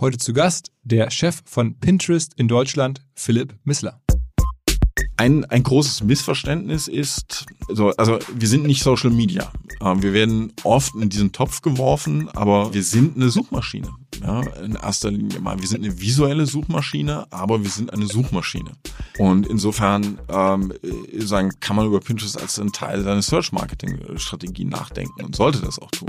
Heute zu Gast der Chef von Pinterest in Deutschland, Philipp Missler. Ein, ein großes Missverständnis ist, also, also wir sind nicht Social Media. Ähm, wir werden oft in diesen Topf geworfen, aber wir sind eine Suchmaschine. Ja, in erster Linie mal. Wir sind eine visuelle Suchmaschine, aber wir sind eine Suchmaschine. Und insofern ähm, sagen, kann man über Pinterest als einen Teil seiner Search-Marketing-Strategie nachdenken und sollte das auch tun.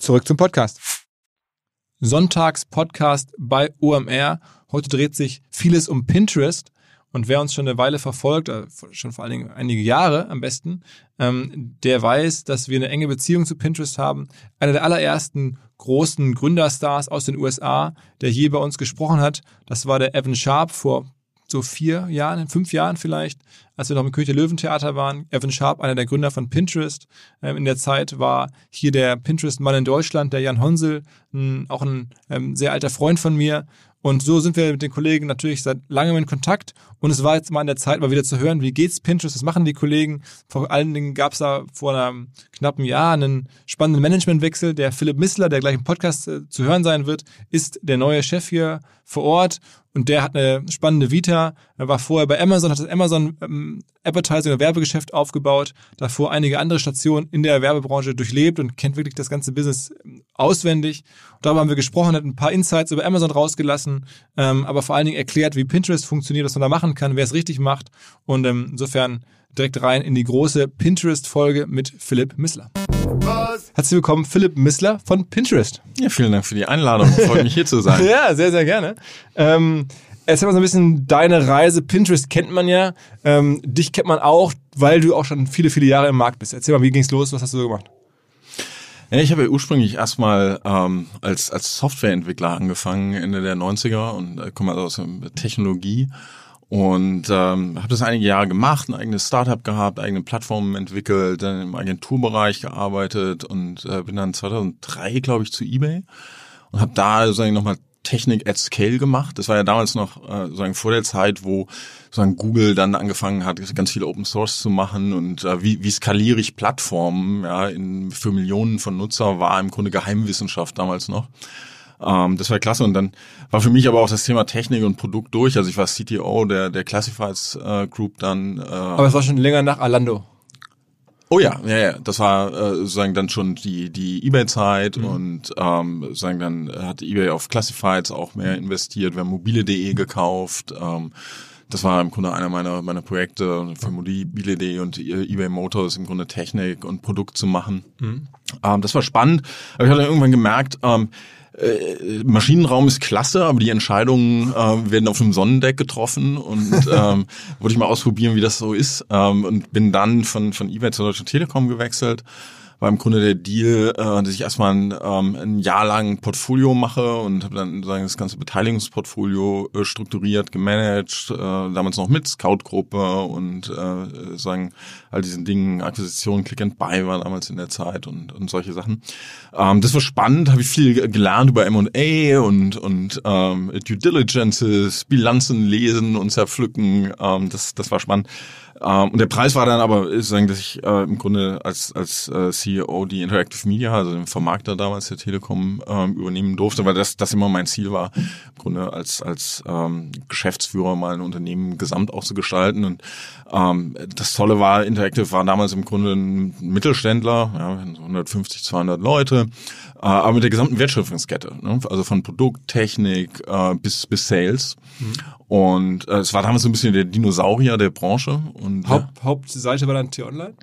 Zurück zum Podcast. Sonntags Podcast bei OMR. Heute dreht sich vieles um Pinterest. Und wer uns schon eine Weile verfolgt, äh, schon vor allen Dingen einige Jahre am besten, ähm, der weiß, dass wir eine enge Beziehung zu Pinterest haben. Einer der allerersten großen Gründerstars aus den USA, der je bei uns gesprochen hat, das war der Evan Sharp vor so vier Jahren, fünf Jahren vielleicht, als wir noch im König Löwentheater waren. Evan Sharp, einer der Gründer von Pinterest. Ähm, in der Zeit war hier der Pinterest-Mann in Deutschland, der Jan Honsel, ein, auch ein ähm, sehr alter Freund von mir. Und so sind wir mit den Kollegen natürlich seit langem in Kontakt. Und es war jetzt mal an der Zeit, mal wieder zu hören, wie geht's Pinterest, was machen die Kollegen. Vor allen Dingen gab es da vor einem knappen Jahr einen spannenden Managementwechsel. Der Philipp Missler, der gleich im Podcast äh, zu hören sein wird, ist der neue Chef hier vor Ort und der hat eine spannende Vita. Er war vorher bei Amazon, hat das Amazon ähm, Advertising oder Werbegeschäft aufgebaut, davor einige andere Stationen in der Werbebranche durchlebt und kennt wirklich das ganze Business ähm, auswendig. Und darüber haben wir gesprochen, hat ein paar Insights über Amazon rausgelassen, ähm, aber vor allen Dingen erklärt, wie Pinterest funktioniert, was man da machen kann, wer es richtig macht. Und ähm, insofern direkt rein in die große Pinterest-Folge mit Philipp Missler. Herzlich willkommen, Philipp Missler von Pinterest. Ja, vielen Dank für die Einladung. Freut mich hier zu sein. ja, sehr, sehr gerne. Ähm, erzähl mal so ein bisschen deine Reise. Pinterest kennt man ja. Ähm, dich kennt man auch, weil du auch schon viele, viele Jahre im Markt bist. Erzähl mal, wie ging's los? Was hast du so gemacht? Ja, ich habe ja ursprünglich erstmal ähm, als, als Softwareentwickler angefangen, Ende der 90er und äh, komme also aus der Technologie und ähm, habe das einige Jahre gemacht, ein eigenes Startup gehabt, eigene Plattformen entwickelt, dann im Agenturbereich gearbeitet und äh, bin dann 2003, glaube ich, zu eBay und habe da sozusagen nochmal Technik at Scale gemacht. Das war ja damals noch äh, sozusagen vor der Zeit, wo sozusagen Google dann angefangen hat, ganz viel Open Source zu machen und äh, wie, wie skaliere ich Plattformen ja, in, für Millionen von Nutzer war im Grunde Geheimwissenschaft damals noch. Ähm, das war klasse. Und dann war für mich aber auch das Thema Technik und Produkt durch. Also ich war CTO der, der Classifieds äh, Group dann. Äh, aber es war schon länger nach Alando. Oh ja, ja, ja. Das war äh, sozusagen dann schon die die eBay-Zeit mhm. und ähm, sozusagen dann hat eBay auf Classifieds auch mehr investiert. Wir haben mobile.de gekauft. Ähm, das war im Grunde einer meiner meiner Projekte für mobile.de und eBay Motors im Grunde Technik und Produkt zu machen. Mhm. Ähm, das war spannend. Aber ich hatte irgendwann gemerkt, ähm, äh, Maschinenraum ist klasse, aber die Entscheidungen äh, werden auf einem Sonnendeck getroffen und ähm, wollte ich mal ausprobieren, wie das so ist. Ähm, und bin dann von von eBay zur Deutschen Telekom gewechselt war im Grunde der Deal, äh, dass ich erstmal ein, ähm, ein Jahr lang Portfolio mache und habe dann sagen das ganze Beteiligungsportfolio äh, strukturiert, gemanagt, äh, damals noch mit Scout-Gruppe und äh, sagen all diesen Dingen, Akquisition, Click and Buy war damals in der Zeit und, und solche Sachen. Ähm, das war spannend, habe ich viel gelernt über M&A und und ähm, Due Diligences, Bilanzen lesen und zerpflücken. Ähm, das das war spannend. Ähm, und der Preis war dann aber, sagen, dass ich äh, im Grunde als, als äh, CEO die Interactive Media, also den Vermarkter damals der Telekom, ähm, übernehmen durfte, weil das, das immer mein Ziel war, im Grunde als, als ähm, Geschäftsführer mal ein Unternehmen gesamt auch zu gestalten. Und ähm, das Tolle war, Interactive war damals im Grunde ein Mittelständler, ja, 150, 200 Leute, äh, aber mit der gesamten Wertschöpfungskette, ne? also von Produkt, Technik äh, bis, bis Sales. Mhm. Und äh, es war damals so ein bisschen der Dinosaurier der Branche. Und, Haupt, ja. Hauptseite war dann T-Online?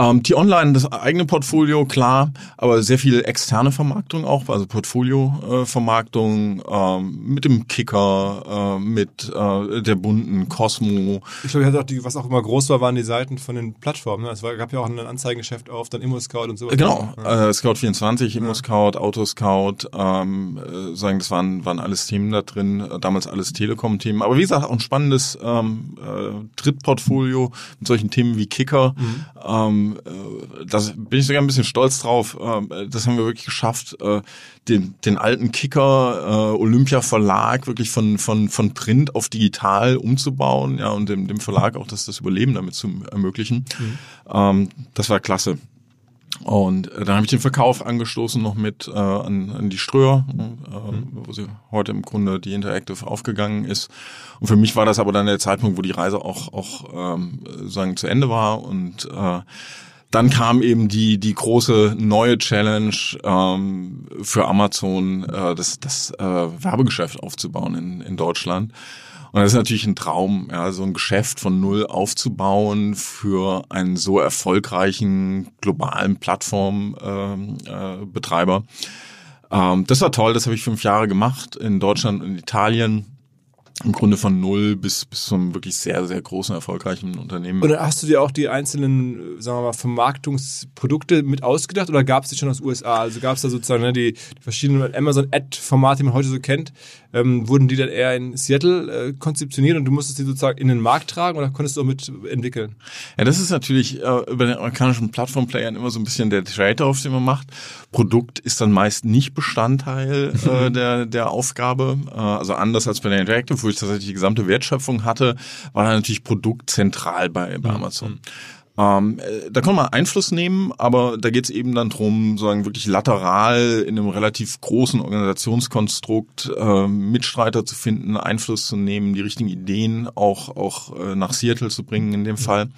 Ähm, die Online, das eigene Portfolio, klar, aber sehr viel externe Vermarktung auch, also Portfolio-Vermarktung äh, ähm, mit dem Kicker, äh, mit äh, der bunten Cosmo. Ich glaube, auch die, was auch immer groß war, waren die Seiten von den Plattformen. Ne? Es war, gab ja auch ein Anzeigengeschäft auf, dann Immo-Scout und so. Genau, ja. äh, Scout24, Immo-Scout, ja. Autoscout, ähm, äh, sagen, das waren, waren alles Themen da drin, äh, damals alles Telekom-Themen. Aber wie gesagt, auch ein spannendes ähm, äh, Drittportfolio mit solchen Themen wie Kicker. Mhm. Ähm, äh, das bin ich sogar ein bisschen stolz drauf. Äh, das haben wir wirklich geschafft, äh, den, den alten Kicker Olympia Verlag wirklich von, von, von Print auf digital umzubauen, ja, und dem, dem Verlag auch das, das Überleben damit zu ermöglichen. Mhm. Ähm, das war klasse. Und äh, dann habe ich den Verkauf angestoßen noch mit äh, an, an die Ströer, äh, mhm. wo sie heute im Grunde die Interactive aufgegangen ist. Und für mich war das aber dann der Zeitpunkt, wo die Reise auch auch ähm, sagen zu Ende war und äh, dann kam eben die die große neue Challenge ähm, für Amazon, äh, das das äh, Werbegeschäft aufzubauen in, in Deutschland. Und das ist natürlich ein Traum, ja, so ein Geschäft von null aufzubauen für einen so erfolgreichen globalen Plattformbetreiber. Ähm, äh, ähm, das war toll, das habe ich fünf Jahre gemacht in Deutschland und Italien im Grunde von null bis, bis zum wirklich sehr, sehr großen, erfolgreichen Unternehmen. Und hast du dir auch die einzelnen, sagen wir mal, Vermarktungsprodukte mit ausgedacht oder gab es die schon aus USA? Also gab es da sozusagen ne, die, die verschiedenen Amazon-Ad-Formate, die man heute so kennt, ähm, wurden die dann eher in Seattle äh, konzeptioniert und du musstest die sozusagen in den Markt tragen oder konntest du auch mit entwickeln? Ja, das ist natürlich äh, über den amerikanischen Plattformplayern immer so ein bisschen der Trade-off, den man macht. Produkt ist dann meist nicht Bestandteil äh, der, der Aufgabe. Äh, also anders als bei der Interactive, wo ich tatsächlich die gesamte Wertschöpfung hatte, war dann natürlich Produkt zentral bei, bei mhm. Amazon. Mhm. Ähm, äh, da kann man Einfluss nehmen, aber da geht es eben dann drum, sagen wirklich lateral in einem relativ großen Organisationskonstrukt äh, Mitstreiter zu finden, Einfluss zu nehmen, die richtigen Ideen auch auch äh, nach Seattle zu bringen in dem Fall.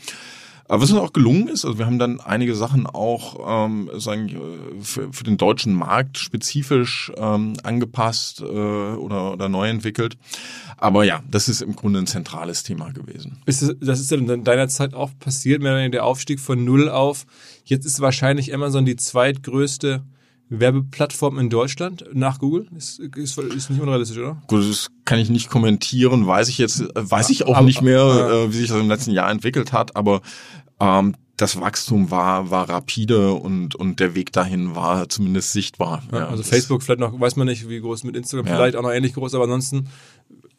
Aber was uns auch gelungen ist, also wir haben dann einige Sachen auch ähm, sagen, äh, für, für den deutschen Markt spezifisch ähm, angepasst äh, oder, oder neu entwickelt. Aber ja, das ist im Grunde ein zentrales Thema gewesen. Ist das, das ist ja in deiner Zeit auch passiert, mehr der Aufstieg von null auf. Jetzt ist wahrscheinlich Amazon die zweitgrößte Werbeplattform in Deutschland nach Google? Ist, ist, ist nicht unrealistisch, oder? Gut, das kann ich nicht kommentieren, weiß ich jetzt, weiß ich auch aber, nicht mehr, äh, wie sich das im letzten Jahr entwickelt hat, aber ähm, das Wachstum war, war rapide und, und der Weg dahin war zumindest sichtbar. Ja, also Facebook vielleicht noch, weiß man nicht, wie groß mit Instagram, ja. vielleicht auch noch ähnlich groß, aber ansonsten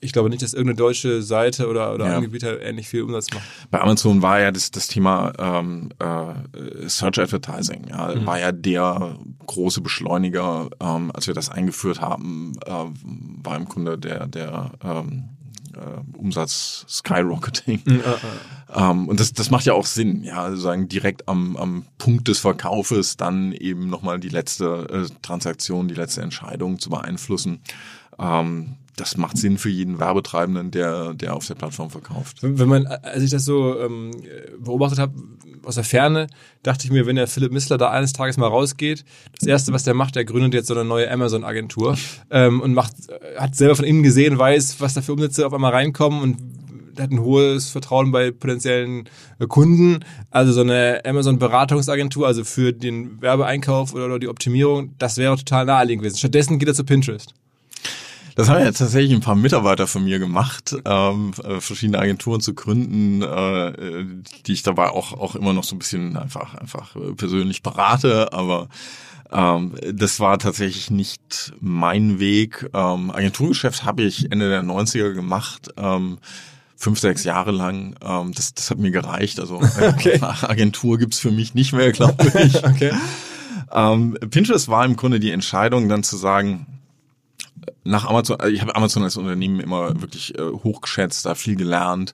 ich glaube nicht, dass irgendeine deutsche Seite oder, oder ja. Anbieter ähnlich viel Umsatz macht. Bei Amazon war ja das, das Thema ähm, äh, Search Advertising, ja, mhm. war ja der große Beschleuniger, ähm, als wir das eingeführt haben, äh, war im Grunde der, der ähm, äh, Umsatz Skyrocketing. Mhm, äh, äh. Ähm, und das, das macht ja auch Sinn, ja, also sagen direkt am, am Punkt des Verkaufes dann eben nochmal die letzte äh, Transaktion, die letzte Entscheidung zu beeinflussen. Ähm, das macht Sinn für jeden Werbetreibenden, der, der auf der Plattform verkauft. Wenn man, als ich das so ähm, beobachtet habe, aus der Ferne, dachte ich mir, wenn der Philipp Missler da eines Tages mal rausgeht, das erste, was der macht, der gründet jetzt so eine neue Amazon-Agentur ähm, und macht, hat selber von innen gesehen, weiß, was da für Umsätze auf einmal reinkommen und hat ein hohes Vertrauen bei potenziellen äh, Kunden. Also so eine Amazon-Beratungsagentur, also für den Werbeeinkauf oder die Optimierung, das wäre total naheliegend gewesen. Stattdessen geht er zu Pinterest. Das haben ja tatsächlich ein paar Mitarbeiter von mir gemacht, ähm, äh, verschiedene Agenturen zu gründen, äh, die ich dabei auch auch immer noch so ein bisschen einfach einfach persönlich berate, aber ähm, das war tatsächlich nicht mein Weg. Ähm, Agenturgeschäft habe ich Ende der 90er gemacht. Ähm, fünf, sechs Jahre lang. Ähm, das, das hat mir gereicht. Also okay. Agentur gibt's für mich nicht mehr, glaube ich. okay. ähm, Pinterest war im Grunde die Entscheidung, dann zu sagen, nach Amazon, ich habe Amazon als Unternehmen immer wirklich äh, hochgeschätzt, da viel gelernt.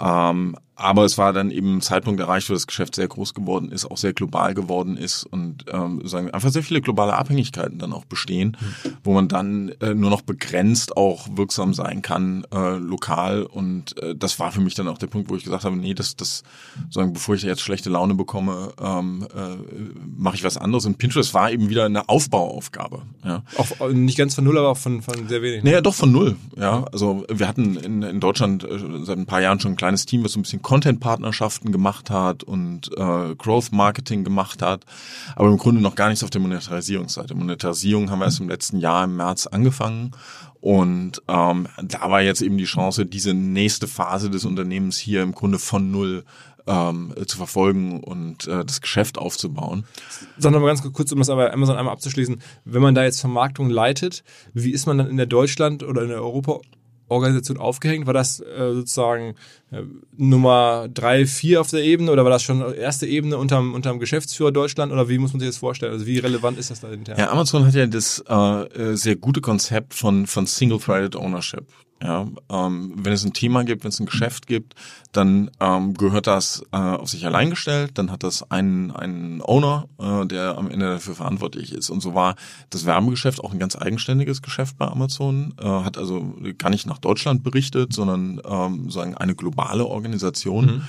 Ähm, aber es war dann eben ein Zeitpunkt erreicht, wo das Geschäft sehr groß geworden ist, auch sehr global geworden ist und ähm, sagen einfach sehr viele globale Abhängigkeiten dann auch bestehen, mhm. wo man dann äh, nur noch begrenzt auch wirksam sein kann äh, lokal. Und äh, das war für mich dann auch der Punkt, wo ich gesagt habe, nee, das, das sagen, bevor ich jetzt schlechte Laune bekomme, ähm, äh, mache ich was anderes. Und Pinterest war eben wieder eine Aufbauaufgabe. Ja. Auch äh, nicht ganz von null, aber auch von, von sehr wenig. Naja, doch von null. Ja, also wir hatten in, in Deutschland äh, seit ein paar Jahren schon ein kleines Team, was so ein bisschen Content-Partnerschaften gemacht hat und äh, Growth-Marketing gemacht hat, aber im Grunde noch gar nichts auf der Monetarisierungsseite. Monetarisierung haben wir erst im letzten Jahr im März angefangen und ähm, da war jetzt eben die Chance, diese nächste Phase des Unternehmens hier im Grunde von null ähm, zu verfolgen und äh, das Geschäft aufzubauen. Sag noch mal ganz kurz, um das aber Amazon einmal abzuschließen. Wenn man da jetzt Vermarktung leitet, wie ist man dann in der Deutschland oder in der Europa Organisation aufgehängt? War das äh, sozusagen Nummer drei, vier auf der Ebene oder war das schon erste Ebene unterm, unterm Geschäftsführer Deutschland oder wie muss man sich das vorstellen? Also wie relevant ist das da intern? Ja, Amazon hat ja das äh, sehr gute Konzept von, von Single-Threaded Ownership. Ja, ähm, wenn es ein Thema gibt, wenn es ein Geschäft gibt, dann ähm, gehört das äh, auf sich allein gestellt. Dann hat das einen, einen Owner, äh, der am Ende dafür verantwortlich ist. Und so war das Werbegeschäft auch ein ganz eigenständiges Geschäft bei Amazon. Äh, hat also gar nicht nach Deutschland berichtet, sondern ähm, sagen eine globale Organisation. Mhm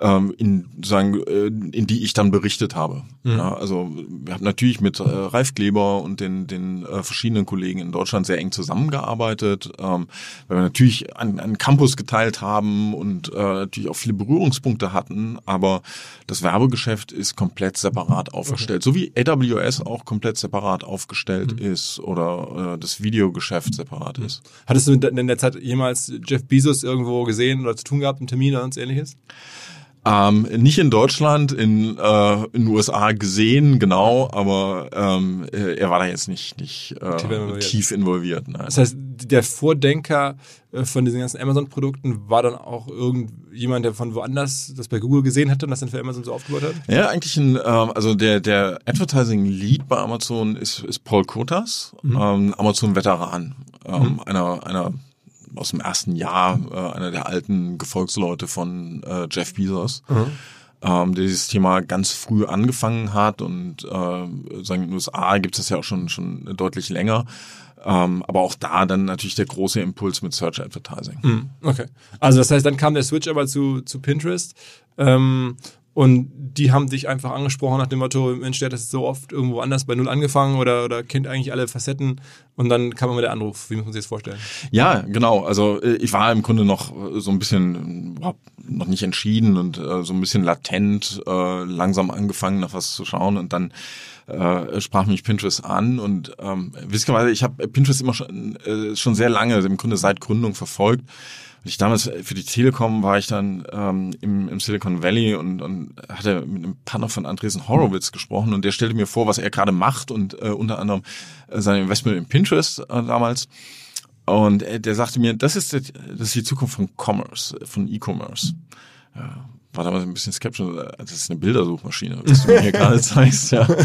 ähm, in, sagen, äh, in die ich dann berichtet habe. Mhm. Ja, also wir haben natürlich mit äh, Ralf Kleber und den, den äh, verschiedenen Kollegen in Deutschland sehr eng zusammengearbeitet, ähm, weil wir natürlich einen, einen Campus geteilt haben und äh, natürlich auch viele Berührungspunkte hatten, aber das Werbegeschäft ist komplett separat aufgestellt, okay. so wie AWS auch komplett separat aufgestellt mhm. ist oder äh, das Videogeschäft separat mhm. ist. Hattest du in der Zeit jemals Jeff Bezos irgendwo gesehen oder zu tun gehabt, einen Termin oder sonst ähnliches? Ähm, nicht in Deutschland, in, äh, in den USA gesehen, genau, aber ähm, äh, er war da jetzt nicht, nicht äh, involviert. tief involviert. Nein. Das heißt, der Vordenker äh, von diesen ganzen Amazon-Produkten war dann auch irgendjemand, der von woanders das bei Google gesehen hatte und das dann für Amazon so aufgebaut hat? Ja, eigentlich ein, ähm, also der, der Advertising-Lead bei Amazon ist, ist Paul Kotas, mhm. ähm, Amazon-Veteran, ähm, mhm. einer, einer aus dem ersten Jahr, äh, einer der alten Gefolgsleute von äh, Jeff Bezos. Mhm. Ähm, der dieses Thema ganz früh angefangen hat und äh, sagen in den USA gibt es das ja auch schon schon deutlich länger. Ähm, aber auch da dann natürlich der große Impuls mit Search Advertising. Mhm. Okay. Also das heißt, dann kam der Switch aber zu, zu Pinterest. Ähm, und die haben dich einfach angesprochen nach dem Motto, Mensch, der hat das so oft irgendwo anders bei Null angefangen oder, oder kennt eigentlich alle Facetten. Und dann kam immer der Anruf. Wie muss man sich das vorstellen? Ja, genau. Also äh, ich war im Grunde noch so ein bisschen, noch nicht entschieden und äh, so ein bisschen latent, äh, langsam angefangen, nach was zu schauen. Und dann äh, sprach mich Pinterest an und ähm, witzigerweise, ich habe Pinterest immer schon, äh, schon sehr lange, im Grunde seit Gründung verfolgt ich damals für die Telekom war ich dann ähm, im, im Silicon Valley und, und hatte mit einem Partner von Andresen Horowitz gesprochen und der stellte mir vor, was er gerade macht und äh, unter anderem äh, sein Investment in Pinterest äh, damals. Und äh, der sagte mir, das ist, das ist die Zukunft von Commerce, von E-Commerce. Ja, war damals ein bisschen skeptisch. Das ist eine Bildersuchmaschine, was du mir hier gerade zeigst. Ja. Habe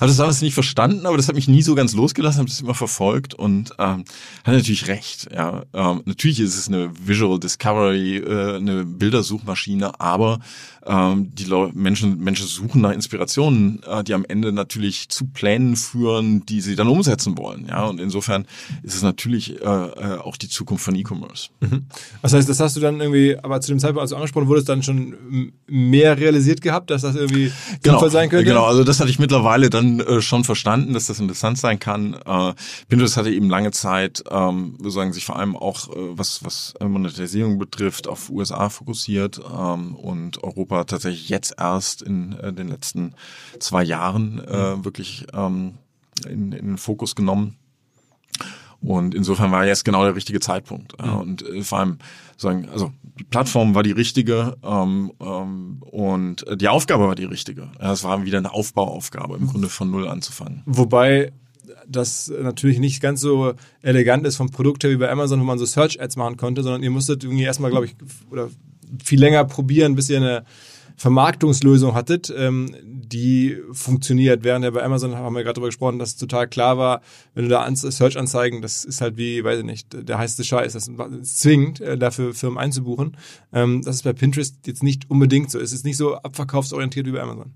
das damals nicht verstanden, aber das hat mich nie so ganz losgelassen, habe das immer verfolgt und ähm, hat natürlich recht. Ja, ähm, natürlich ist es eine Visual Discovery, äh, eine Bildersuchmaschine, aber ähm, die Leute, Menschen, Menschen suchen nach Inspirationen, äh, die am Ende natürlich zu Plänen führen, die sie dann umsetzen wollen. Ja, und insofern ist es natürlich äh, äh, auch die Zukunft von E-Commerce. Mhm. Das heißt, das hast du dann irgendwie, aber zu dem Zeitpunkt, als du angesprochen wurdest, dann schon mehr realisiert gehabt, dass das irgendwie genau, sinnvoll sein könnte? Genau, also das hatte ich mittlerweile dann äh, schon verstanden, dass das interessant sein kann. Äh, Pinterest hatte eben lange Zeit, ähm, sozusagen sich vor allem auch, äh, was, was Monetarisierung betrifft, auf USA fokussiert ähm, und Europa Europa tatsächlich jetzt erst in äh, den letzten zwei Jahren äh, mhm. wirklich ähm, in, in den Fokus genommen. Und insofern war jetzt genau der richtige Zeitpunkt. Mhm. und äh, vor allem sagen, also die Plattform war die richtige ähm, ähm, und äh, die Aufgabe war die richtige. Es war wieder eine Aufbauaufgabe, im Grunde von null anzufangen. Wobei das natürlich nicht ganz so elegant ist vom Produkt her wie bei Amazon, wo man so Search-Ads machen konnte, sondern ihr musstet irgendwie erstmal, glaube ich, oder viel länger probieren, bis ihr eine Vermarktungslösung hattet, ähm, die funktioniert. Während ja bei Amazon haben wir gerade darüber gesprochen, dass total klar war, wenn du da An- Search-Anzeigen, das ist halt wie, weiß ich nicht, der heiße Scheiß, das ist zwingend, äh, dafür Firmen einzubuchen. Ähm, das ist bei Pinterest jetzt nicht unbedingt so. Es ist nicht so abverkaufsorientiert wie bei Amazon.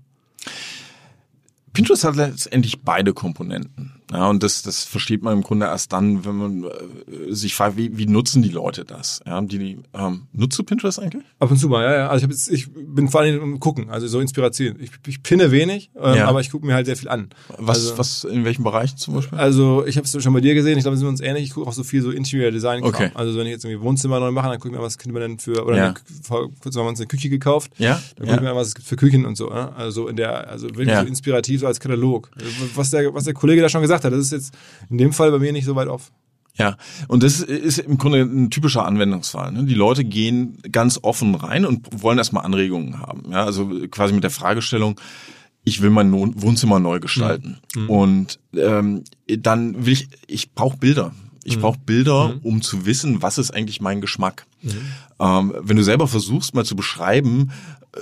Pinterest hat letztendlich beide Komponenten. Ja, und das, das versteht man im Grunde erst dann, wenn man äh, sich fragt, wie, wie nutzen die Leute das? Ja, die, ähm, nutzt du Pinterest eigentlich? Ab und zu mal, ja, ja. Also ich, hab jetzt, ich bin vor allem im Gucken, also so Inspiration. Ich, ich pinne wenig, ähm, Ja. aber ich gucke mir halt sehr viel an. Was, also, was, in welchen Bereichen zum Beispiel? Also ich habe es schon bei dir gesehen, ich glaube, wir sind uns ähnlich. Ich gucke auch so viel so Interior Design. -Kram. Okay. Also wenn ich jetzt irgendwie Wohnzimmer neu mache, dann gucke ich mir, was könnte man denn für, oder Ja. vor kurzem haben wir uns eine Küche gekauft. Ja, Dann gucken wir mal, was es gibt für Küchen und so. Ne? Also in der, also wirklich so inspirativ so als Katalog. Was der, was der Kollege da schon gesagt hat, das ist jetzt in dem Fall bei mir nicht so weit auf. Ja, und das ist im Grunde ein typischer Anwendungsfall. Ne? Die Leute gehen ganz offen rein und wollen erstmal Anregungen haben. Ja, also quasi mit der Fragestellung, ich will mein Wohnzimmer neu gestalten. Und ähm, dann will ich, ich brauche Bilder. Ich brauche Bilder, um zu wissen, was ist eigentlich mein Geschmack. Ähm, wenn du selber versuchst, mal zu beschreiben,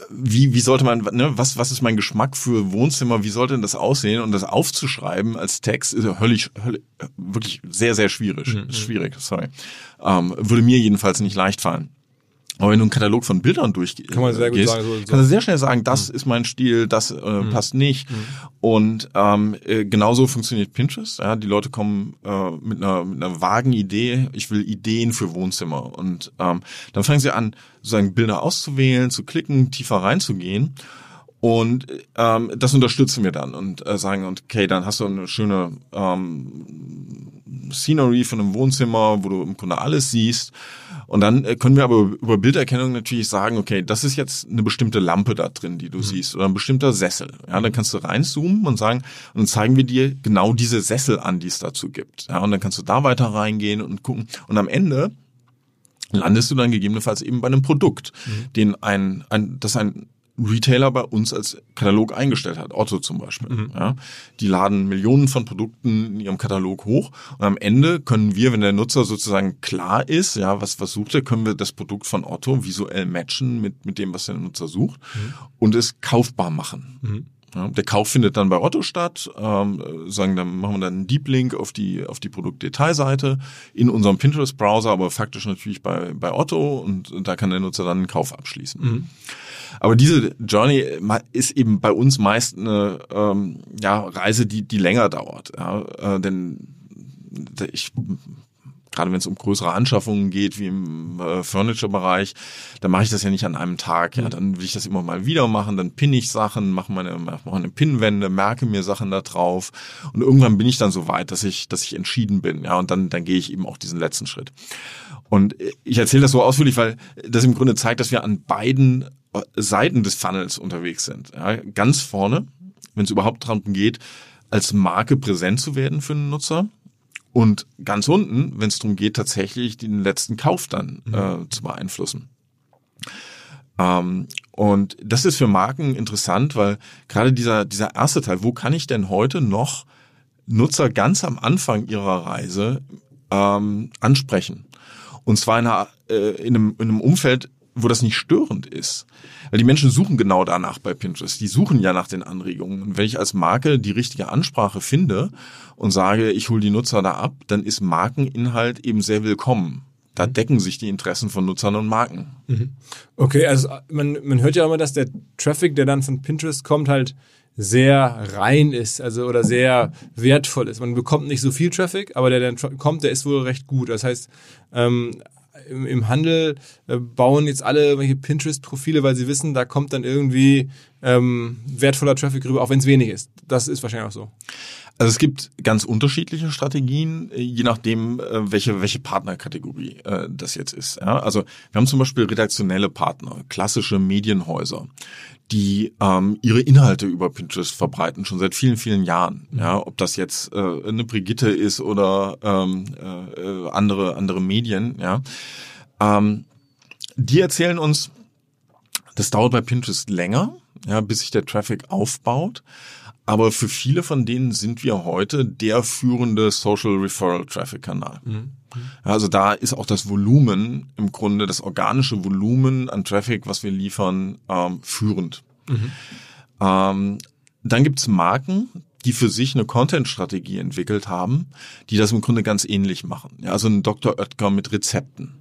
wie, wie sollte man, ne, was, was ist mein Geschmack für Wohnzimmer, wie sollte denn das aussehen und das aufzuschreiben als Text ist ja höllisch, höllisch wirklich sehr, sehr schwierig. Schwierig, sorry. Ähm, würde mir jedenfalls nicht leicht fallen. Aber wenn du einen Katalog von Bildern durchgehst, Kann man sehr gut sagen, so- so. kannst du sehr schnell sagen, das ist mein Stil, das äh, passt nicht. Und ähm, äh, genauso funktioniert Pinterest. Ja, die Leute kommen äh, mit, einer, mit einer vagen Idee, ich will Ideen für Wohnzimmer. Und ähm, dann fangen sie an, sozusagen Bilder auszuwählen, zu klicken, tiefer reinzugehen. Und ähm, das unterstützen wir dann und äh, sagen, okay, dann hast du eine schöne ähm, Scenery von einem Wohnzimmer, wo du im Grunde alles siehst. Und dann äh, können wir aber über Bilderkennung natürlich sagen, okay, das ist jetzt eine bestimmte Lampe da drin, die du siehst, oder ein bestimmter Sessel. Ja, dann kannst du reinzoomen und sagen, und dann zeigen wir dir genau diese Sessel an, die es dazu gibt. Ja, und dann kannst du da weiter reingehen und gucken. Und am Ende landest du dann gegebenenfalls eben bei einem Produkt, den ein, ein, das ein Retailer bei uns als Katalog eingestellt hat, Otto zum Beispiel. Ja, die laden Millionen von Produkten in ihrem Katalog hoch und am Ende können wir, wenn der Nutzer sozusagen klar ist, ja, was, was sucht er, können wir das Produkt von Otto visuell matchen mit, mit dem, was der Nutzer sucht und es kaufbar machen. Ja, der Kauf findet dann bei Otto statt. Ähm, sagen, dann machen wir dann einen Deep Link auf die auf die Produktdetailseite in unserem Pinterest-Browser, aber faktisch natürlich bei bei Otto und da kann der Nutzer dann einen Kauf abschließen. Aber diese Journey ist eben bei uns meist eine ähm, ja, Reise, die die länger dauert, ja, äh, denn ich gerade wenn es um größere Anschaffungen geht, wie im äh, Furniture-Bereich, dann mache ich das ja nicht an einem Tag. Ja, dann will ich das immer mal wieder machen, dann pinne ich Sachen, mache meine, mache eine Pinnwände, merke mir Sachen da drauf und irgendwann bin ich dann so weit, dass ich, dass ich entschieden bin. Ja, und dann, dann gehe ich eben auch diesen letzten Schritt. Und ich erzähle das so ausführlich, weil das im Grunde zeigt, dass wir an beiden äh, Seiten des Funnels unterwegs sind. Ja, ganz vorne, wenn es überhaupt darum geht, als Marke präsent zu werden für einen Nutzer. Und ganz unten, wenn es darum geht, tatsächlich den letzten Kauf dann äh, zu beeinflussen. Ähm, und das ist für Marken interessant, weil gerade dieser, dieser erste Teil, wo kann ich denn heute noch Nutzer ganz am Anfang ihrer Reise ähm, ansprechen? Und zwar in, einer, äh, in, einem, in einem Umfeld, wo das nicht störend ist. Weil die Menschen suchen genau danach bei Pinterest. Die suchen ja nach den Anregungen. Und wenn ich als Marke die richtige Ansprache finde und sage, ich hole die Nutzer da ab, dann ist Markeninhalt eben sehr willkommen. Da decken sich die Interessen von Nutzern und Marken. Okay, also man, man hört ja immer, dass der Traffic, der dann von Pinterest kommt, halt sehr rein ist, also oder sehr wertvoll ist. Man bekommt nicht so viel Traffic, aber der dann tra- kommt, der ist wohl recht gut. Das heißt, ähm, im, im Handel äh, bauen jetzt alle irgendwelche Pinterest-Profile, weil sie wissen, da kommt dann irgendwie ähm, wertvoller Traffic rüber, auch wenn es wenig ist. Das ist wahrscheinlich auch so. Also es gibt ganz unterschiedliche Strategien, äh, je nachdem, äh, welche, welche Partnerkategorie äh, das jetzt ist. Ja? Also wir haben zum Beispiel redaktionelle Partner, klassische Medienhäuser, die ähm, ihre Inhalte über Pinterest verbreiten, schon seit vielen, vielen Jahren. Ja? Ob das jetzt äh, eine Brigitte ist oder ähm, äh, andere, andere Medien. Ja? Ähm, die erzählen uns, das dauert bei Pinterest länger, ja, bis sich der Traffic aufbaut. Aber für viele von denen sind wir heute der führende Social Referral Traffic Kanal. Mhm. Also da ist auch das Volumen im Grunde, das organische Volumen an Traffic, was wir liefern, ähm, führend. Mhm. Ähm, dann gibt's Marken, die für sich eine Content-Strategie entwickelt haben, die das im Grunde ganz ähnlich machen. Ja, also ein Dr. Oetker mit Rezepten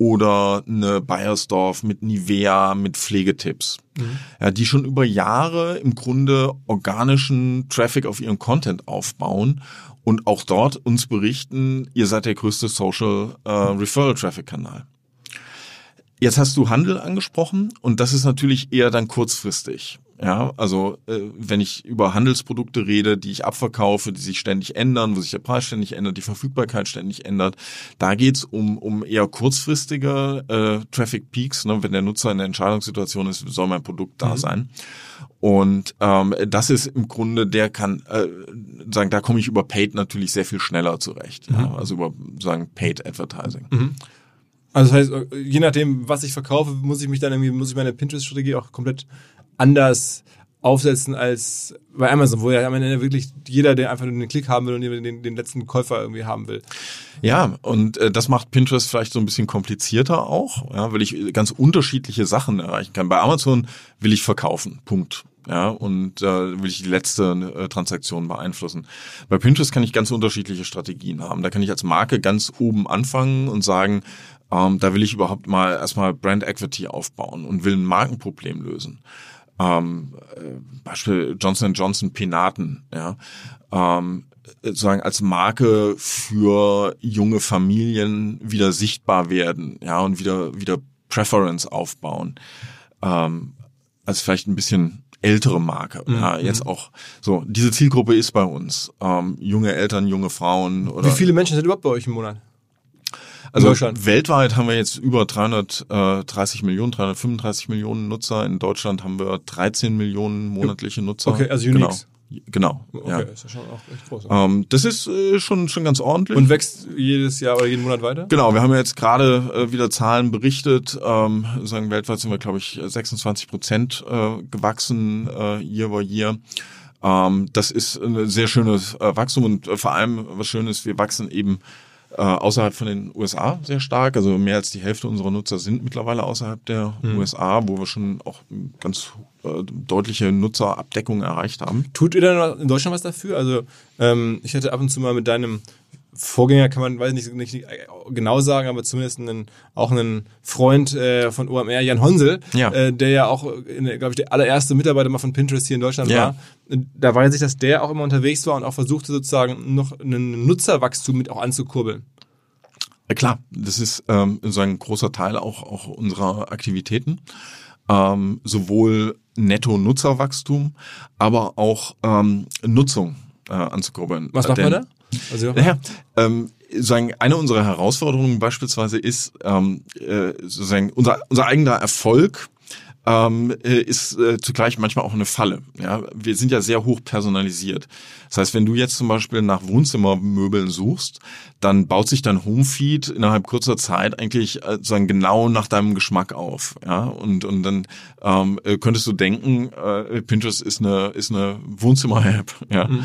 oder eine Bayersdorf mit Nivea, mit Pflegetipps, mhm. ja, die schon über Jahre im Grunde organischen Traffic auf ihren Content aufbauen und auch dort uns berichten, ihr seid der größte Social äh, Referral Traffic Kanal. Jetzt hast du Handel angesprochen und das ist natürlich eher dann kurzfristig. Ja, also äh, wenn ich über Handelsprodukte rede, die ich abverkaufe, die sich ständig ändern, wo sich der Preis ständig ändert, die Verfügbarkeit ständig ändert, da geht's um, um eher kurzfristige äh, Traffic Peaks, ne, wenn der Nutzer in der Entscheidungssituation ist, soll mein Produkt da mhm. sein. Und ähm, das ist im Grunde, der kann äh, sagen, da komme ich über Paid natürlich sehr viel schneller zurecht. Mhm. Ja, also über sagen Paid Advertising. Mhm. Also das heißt, je nachdem, was ich verkaufe, muss ich mich dann irgendwie, muss ich meine Pinterest-Strategie auch komplett anders aufsetzen als bei Amazon, wo ja am Ende wirklich jeder, der einfach nur den Klick haben will und den, den letzten Käufer irgendwie haben will. Ja, und äh, das macht Pinterest vielleicht so ein bisschen komplizierter auch, ja, weil ich ganz unterschiedliche Sachen erreichen kann. Bei Amazon will ich verkaufen, Punkt. Ja, und äh, will ich die letzte äh, Transaktion beeinflussen. Bei Pinterest kann ich ganz unterschiedliche Strategien haben. Da kann ich als Marke ganz oben anfangen und sagen, ähm, da will ich überhaupt mal erstmal Brand Equity aufbauen und will ein Markenproblem lösen ähm, äh, Beispiel Johnson Johnson Penaten, ja, ähm, sozusagen als Marke für junge Familien wieder sichtbar werden, ja, und wieder wieder Preference aufbauen, ähm, als vielleicht ein bisschen ältere Marke. Mhm. Ja, jetzt auch so. Diese Zielgruppe ist bei uns ähm, junge Eltern, junge Frauen. Oder Wie viele Menschen sind überhaupt bei euch im Monat? Also weltweit haben wir jetzt über 330 Millionen, 335 Millionen Nutzer. In Deutschland haben wir 13 Millionen monatliche Nutzer. Okay, also Uniques. Genau. Okay, ja. ist ja schon auch echt groß. Ähm, das ist äh, schon schon ganz ordentlich. Und wächst jedes Jahr oder jeden Monat weiter? Genau, wir haben jetzt gerade äh, wieder Zahlen berichtet. Ähm, sagen weltweit sind wir, glaube ich, 26 Prozent äh, gewachsen äh, year by year. Ähm, das ist ein sehr schönes äh, Wachstum und äh, vor allem was Schönes, wir wachsen eben äh, außerhalb von den USA sehr stark. Also mehr als die Hälfte unserer Nutzer sind mittlerweile außerhalb der mhm. USA, wo wir schon auch ganz äh, deutliche Nutzerabdeckung erreicht haben. Tut ihr dann in Deutschland was dafür? Also ähm, ich hatte ab und zu mal mit deinem Vorgänger kann man, weiß nicht, nicht genau sagen, aber zumindest einen, auch einen Freund äh, von OMR, Jan Honsel, ja. Äh, der ja auch, glaube ich, der allererste Mitarbeiter mal von Pinterest hier in Deutschland ja. war. Da weiß ich, dass der auch immer unterwegs war und auch versuchte sozusagen noch einen Nutzerwachstum mit auch anzukurbeln. Ja, klar, das ist ähm, so ein großer Teil auch, auch unserer Aktivitäten. Ähm, sowohl Netto-Nutzerwachstum, aber auch ähm, Nutzung äh, anzukurbeln. Was macht man da? Also, naja, ähm, sagen, eine unserer Herausforderungen beispielsweise ist ähm, äh, sozusagen unser, unser eigener Erfolg ähm, äh, ist äh, zugleich manchmal auch eine Falle. Ja, wir sind ja sehr hoch personalisiert. Das heißt, wenn du jetzt zum Beispiel nach Wohnzimmermöbeln suchst, dann baut sich dein Homefeed innerhalb kurzer Zeit eigentlich äh, sozusagen genau nach deinem Geschmack auf. Ja, und und dann ähm, äh, könntest du denken, äh, Pinterest ist eine ist eine Wohnzimmer-App. Ja. Mhm.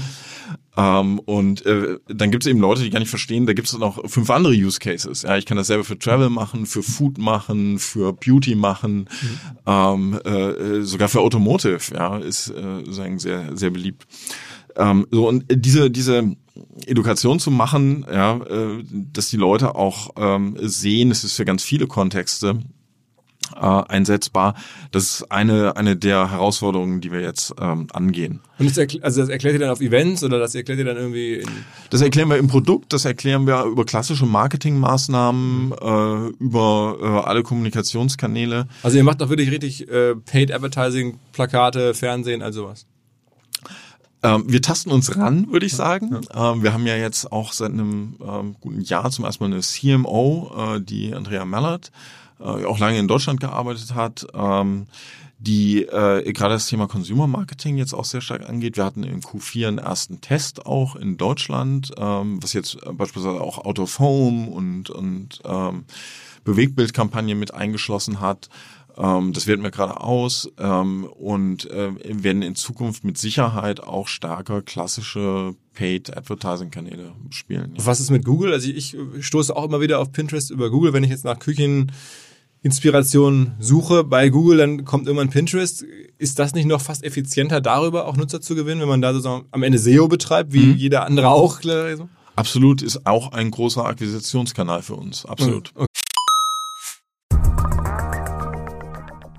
Ähm, und äh, dann gibt es eben Leute, die gar nicht verstehen, da gibt es noch fünf andere Use Cases. Ja, ich kann das selber für Travel machen, für Food machen, für Beauty machen, mhm. ähm, äh, sogar für Automotive, ja, ist äh, sozusagen sehr, sehr beliebt. Ähm, so und diese, diese Education zu machen, ja, äh, dass die Leute auch ähm, sehen, es ist für ganz viele Kontexte äh, einsetzbar. Das ist eine, eine der Herausforderungen, die wir jetzt ähm, angehen. Und das, erkl also das erklärt ihr dann auf Events oder das erklärt ihr dann irgendwie? In das erklären wir im Produkt, das erklären wir über klassische Marketingmaßnahmen, äh, über äh, alle Kommunikationskanäle. Also ihr macht doch wirklich richtig äh, Paid Advertising, Plakate, Fernsehen, also was? Ähm, wir tasten uns ran, würde ich sagen. Ja. Ähm, wir haben ja jetzt auch seit einem ähm, guten Jahr zum ersten Mal eine CMO, äh, die Andrea Mallert, äh, auch lange in Deutschland gearbeitet hat. Ähm, die äh, gerade das Thema Consumer Marketing jetzt auch sehr stark angeht. Wir hatten in Q4 einen ersten Test auch in Deutschland, ähm, was jetzt beispielsweise auch Out und, und ähm, Bewegbildkampagne mit eingeschlossen hat. Ähm, das werten wir gerade aus ähm, und äh, werden in Zukunft mit Sicherheit auch stärker klassische Paid Advertising Kanäle spielen. Ja. Was ist mit Google? Also ich stoße auch immer wieder auf Pinterest über Google, wenn ich jetzt nach Küchen Inspiration suche bei Google, dann kommt irgendwann Pinterest. Ist das nicht noch fast effizienter, darüber auch Nutzer zu gewinnen, wenn man da sozusagen am Ende SEO betreibt, wie mhm. jeder andere auch? Absolut, ist auch ein großer Akquisitionskanal für uns. Absolut. Okay.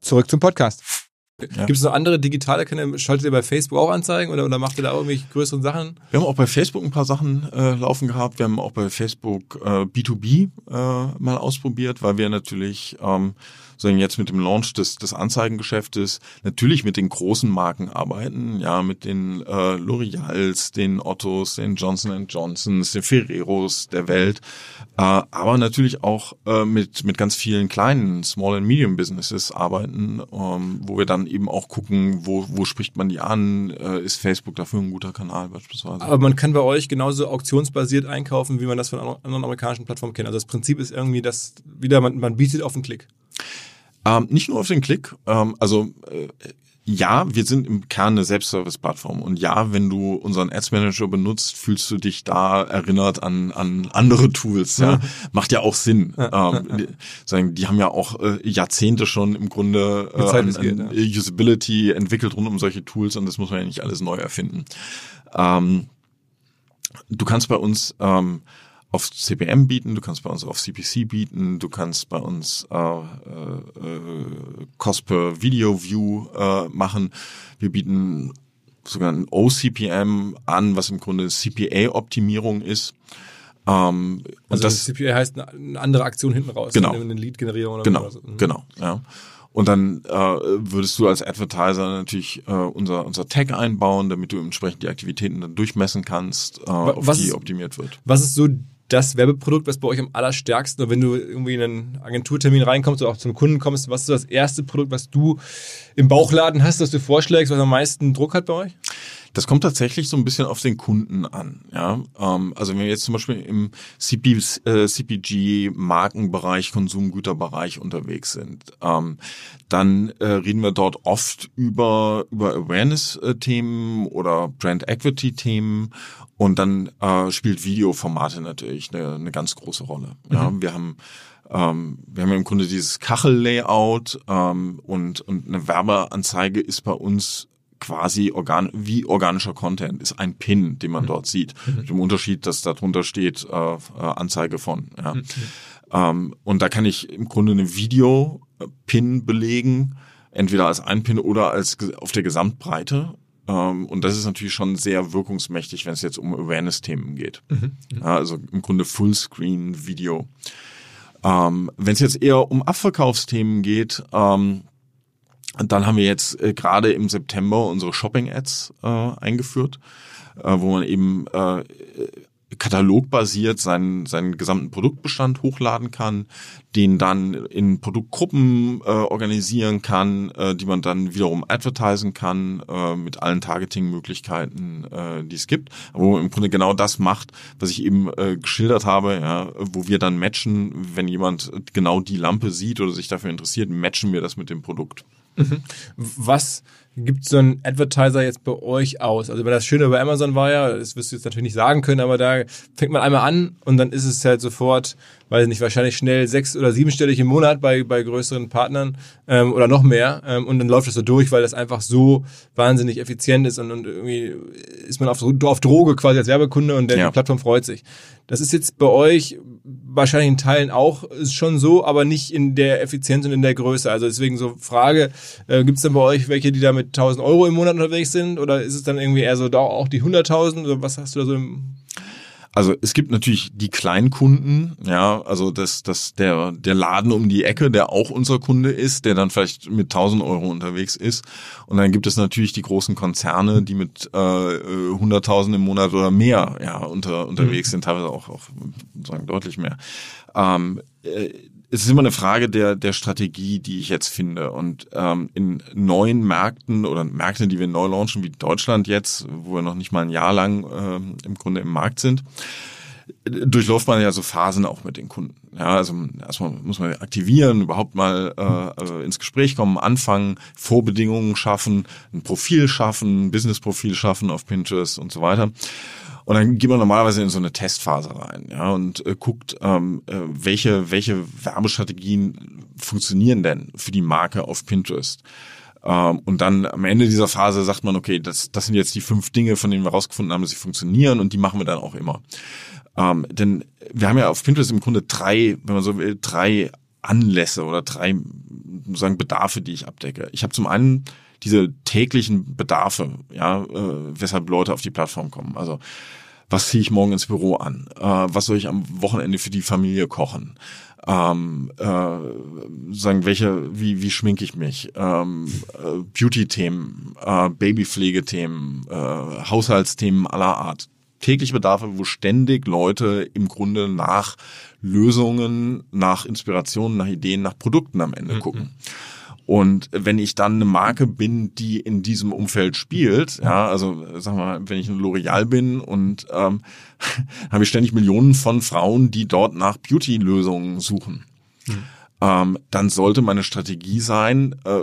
Zurück zum Podcast. Ja. Gibt es noch andere digitale Kanäle? Schaltet ihr bei Facebook auch Anzeigen oder, oder macht ihr da irgendwelche größeren Sachen? Wir haben auch bei Facebook ein paar Sachen äh, laufen gehabt. Wir haben auch bei Facebook äh, B2B äh, mal ausprobiert, weil wir natürlich ähm, sondern jetzt mit dem Launch des, des Anzeigengeschäftes natürlich mit den großen Marken arbeiten, ja, mit den äh, L'Oreals, den Ottos, den Johnson Johnsons, den Ferreros der Welt, äh, aber natürlich auch äh, mit, mit ganz vielen kleinen Small and Medium Businesses arbeiten, ähm, wo wir dann eben auch gucken, wo, wo spricht man die an, äh, ist Facebook dafür ein guter Kanal beispielsweise. Aber man kann bei euch genauso auktionsbasiert einkaufen, wie man das von anderen amerikanischen Plattformen kennt. Also das Prinzip ist irgendwie, dass wieder man, man bietet auf den Klick. Ähm, nicht nur auf den Klick, ähm, also äh, ja, wir sind im Kern eine Selbstservice-Plattform und ja, wenn du unseren Ads Manager benutzt, fühlst du dich da erinnert an, an andere Tools. Ja. Macht ja auch Sinn. ähm, die, sagen, die haben ja auch äh, Jahrzehnte schon im Grunde äh, an, an ja. Usability entwickelt rund um solche Tools und das muss man ja nicht alles neu erfinden. Ähm, du kannst bei uns ähm, auf CPM bieten, du kannst bei uns auf CPC bieten, du kannst bei uns äh, äh, Cost per Video View äh, machen. Wir bieten sogar ein OCPM an, was im Grunde CPA-Optimierung ist. Ähm, also das CPA heißt eine andere Aktion hinten raus, genau. eine Lead-Generierung oder genau, so. mhm. genau, ja. Und dann äh, würdest du als Advertiser natürlich äh, unser, unser Tag einbauen, damit du entsprechend die Aktivitäten dann durchmessen kannst, äh, auf was die ist, optimiert wird. Was ist so das Werbeprodukt, was bei euch am allerstärksten, wenn du irgendwie in einen Agenturtermin reinkommst oder auch zum Kunden kommst, was ist das erste Produkt, was du im Bauchladen hast, das du vorschlägst, was am meisten Druck hat bei euch? Das kommt tatsächlich so ein bisschen auf den Kunden an. Ja, ähm, also wenn wir jetzt zum Beispiel im CP, äh, CPG-Markenbereich, Konsumgüterbereich unterwegs sind, ähm, dann äh, reden wir dort oft über über Awareness-Themen oder Brand Equity-Themen und dann äh, spielt Videoformate natürlich eine, eine ganz große Rolle. Ja, mhm. wir haben ähm, wir haben ja im Grunde dieses Kachel-Layout ähm, und, und eine Werbeanzeige ist bei uns quasi organ wie organischer Content, ist ein Pin, den man mhm. dort sieht. Mhm. Mit dem Unterschied, dass darunter steht äh, äh, Anzeige von. Ja. Mhm. Ähm, und da kann ich im Grunde eine Video-Pin belegen, entweder als ein Pin oder als auf der Gesamtbreite. Ähm, und das ist natürlich schon sehr wirkungsmächtig, wenn es jetzt um Awareness-Themen geht. Mhm. Ja, also im Grunde Fullscreen-Video. Ähm, wenn es jetzt eher um Abverkaufsthemen geht, ähm, dann haben wir jetzt äh, gerade im September unsere Shopping-Ads äh, eingeführt, äh, wo man eben äh, katalogbasiert seinen, seinen gesamten Produktbestand hochladen kann, den dann in Produktgruppen äh, organisieren kann, äh, die man dann wiederum advertisen kann äh, mit allen Targeting-Möglichkeiten, äh, die es gibt, wo im Grunde genau das macht, was ich eben äh, geschildert habe, ja, wo wir dann matchen, wenn jemand genau die Lampe sieht oder sich dafür interessiert, matchen wir das mit dem Produkt. Mhm. Was gibt so ein Advertiser jetzt bei euch aus? Also das Schöne bei Amazon war ja, das wirst du jetzt natürlich nicht sagen können, aber da fängt man einmal an und dann ist es halt sofort, weiß ich nicht, wahrscheinlich schnell sechs- oder siebenstellig im Monat bei, bei größeren Partnern ähm, oder noch mehr ähm, und dann läuft das so durch, weil das einfach so wahnsinnig effizient ist und, und irgendwie ist man auf, auf Droge quasi als Werbekunde und der, ja. die Plattform freut sich. Das ist jetzt bei euch wahrscheinlich in Teilen auch schon so, aber nicht in der Effizienz und in der Größe. Also deswegen so Frage, äh, gibt es denn bei euch welche, die da mit 1000 Euro im Monat unterwegs sind oder ist es dann irgendwie eher so da auch die 100.000 oder was hast du da so im also es gibt natürlich die Kleinkunden, ja, also das, das der der Laden um die Ecke, der auch unser Kunde ist, der dann vielleicht mit 1000 Euro unterwegs ist. Und dann gibt es natürlich die großen Konzerne, die mit äh, 100.000 im Monat oder mehr ja unter unterwegs mhm. sind, teilweise auch auch sagen deutlich mehr. Ähm, äh, es ist immer eine Frage der, der Strategie, die ich jetzt finde. Und ähm, in neuen Märkten oder Märkten, die wir neu launchen, wie Deutschland jetzt, wo wir noch nicht mal ein Jahr lang ähm, im Grunde im Markt sind, durchläuft man ja so Phasen auch mit den Kunden. Ja, also erstmal muss man aktivieren, überhaupt mal äh, äh, ins Gespräch kommen, anfangen, Vorbedingungen schaffen, ein Profil schaffen, ein Business-Profil schaffen auf Pinterest und so weiter. Und dann geht man normalerweise in so eine Testphase rein, ja, und äh, guckt, ähm, äh, welche, welche Werbestrategien funktionieren denn für die Marke auf Pinterest. Ähm, und dann am Ende dieser Phase sagt man, okay, das, das sind jetzt die fünf Dinge, von denen wir rausgefunden haben, dass sie funktionieren und die machen wir dann auch immer. Ähm, denn wir haben ja auf Pinterest im Grunde drei, wenn man so will, drei Anlässe oder drei sagen Bedarfe, die ich abdecke. Ich habe zum einen diese täglichen Bedarfe, ja, äh, weshalb Leute auf die Plattform kommen. Also was ziehe ich morgen ins Büro an? Äh, was soll ich am Wochenende für die Familie kochen? Ähm, äh, sagen welche, wie wie schminke ich mich? Ähm, äh, Beauty-Themen, äh, Babypflegethemen, äh, Haushaltsthemen aller Art. Tägliche Bedarfe, wo ständig Leute im Grunde nach Lösungen, nach Inspirationen, nach Ideen, nach Produkten am Ende mhm. gucken. Und wenn ich dann eine Marke bin, die in diesem Umfeld spielt, ja, also sagen wir mal, wenn ich ein L'Oreal bin und ähm, habe ich ständig Millionen von Frauen, die dort nach Beauty-Lösungen suchen. Mhm. Ähm, dann sollte meine Strategie sein, äh,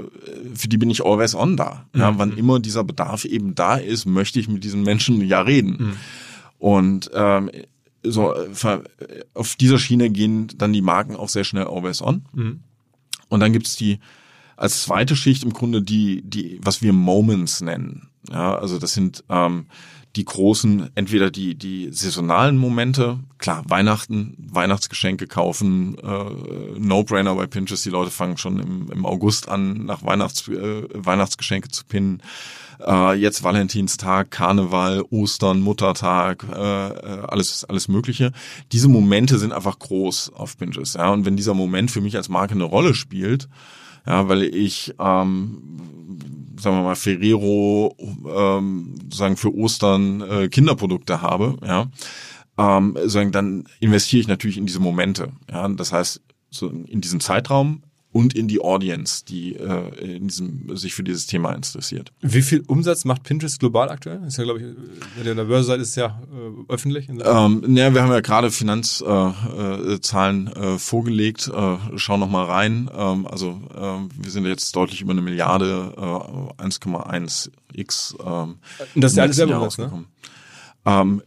für die bin ich always on da. Ja, mhm. Wann immer dieser Bedarf eben da ist, möchte ich mit diesen Menschen ja reden. Mhm. Und ähm, so auf dieser Schiene gehen dann die Marken auch sehr schnell always on. Mhm. Und dann gibt's die als zweite Schicht im Grunde die, die, was wir Moments nennen. Ja, also das sind ähm, die großen, entweder die, die saisonalen Momente, klar, Weihnachten, Weihnachtsgeschenke kaufen, äh, No-Brainer bei Pinterest, die Leute fangen schon im, im August an, nach Weihnachts, äh, Weihnachtsgeschenke zu pinnen. Äh, jetzt Valentinstag, Karneval, Ostern, Muttertag, äh, äh, alles, alles Mögliche. Diese Momente sind einfach groß auf Pinterest, ja. Und wenn dieser Moment für mich als Marke eine Rolle spielt, ja, weil ich, ähm, sagen wir mal, Ferrero ähm, sagen für Ostern äh, Kinderprodukte habe, ja, ähm, sagen, dann investiere ich natürlich in diese Momente. Ja, das heißt, so in diesem Zeitraum und in die Audience, die äh, in diesem, sich für dieses Thema interessiert. Wie viel Umsatz macht Pinterest global aktuell? Ist ja, glaube ich, in der Börse ist ja äh, öffentlich. Ähm, ja, wir haben ja gerade Finanzzahlen äh, äh, vorgelegt. Äh, schau noch mal rein. Ähm, also äh, wir sind jetzt deutlich über eine Milliarde, äh, 1,1 x. Ähm, das ist ja alles selber ne? Ähm,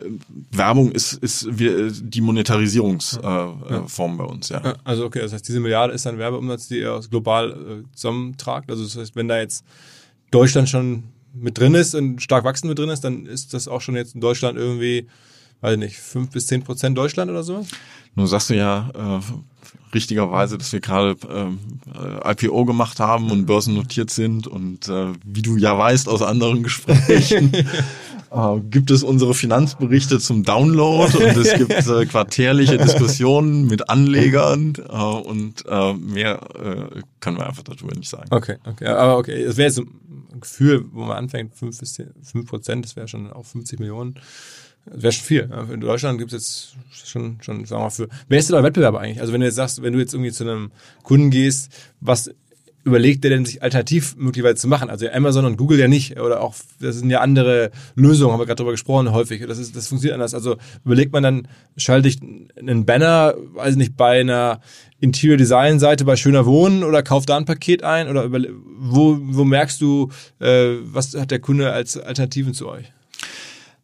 Werbung ist, ist wir, die Monetarisierungsform äh, ja. Form bei uns, ja. Also okay, das heißt, diese Milliarde ist ein Werbeumsatz, die ihr global äh, zusammentragt. Also das heißt, wenn da jetzt Deutschland schon mit drin ist und stark wachsend mit drin ist, dann ist das auch schon jetzt in Deutschland irgendwie, weiß ich nicht, fünf bis zehn Prozent Deutschland oder so? Nun sagst du ja äh, richtigerweise, dass wir gerade äh, IPO gemacht haben und börsennotiert sind und äh, wie du ja weißt aus anderen Gesprächen, äh, gibt es unsere Finanzberichte zum Download und es gibt äh, quartärliche Diskussionen mit Anlegern äh, und äh, mehr äh, können wir einfach darüber nicht sagen. Okay, okay, aber okay, es wäre jetzt ein Gefühl, wo man anfängt, 5 bis 10, 5 Prozent, das wäre schon auch 50 Millionen. Das wäre schon viel. In Deutschland gibt es jetzt schon, schon, sagen wir mal, für. Wer ist denn euer Wettbewerber eigentlich? Also wenn du jetzt sagst, wenn du jetzt irgendwie zu einem Kunden gehst, was überlegt der denn sich alternativ möglicherweise zu machen? Also Amazon und Google ja nicht. Oder auch, das sind ja andere Lösungen, haben wir gerade darüber gesprochen häufig. Das, ist, das funktioniert anders. Also überlegt man dann, schalte ich einen Banner, weiß ich nicht, bei einer Interior Design Seite bei Schöner Wohnen oder kauft da ein Paket ein? Oder über, wo, wo merkst du, äh, was hat der Kunde als Alternativen zu euch?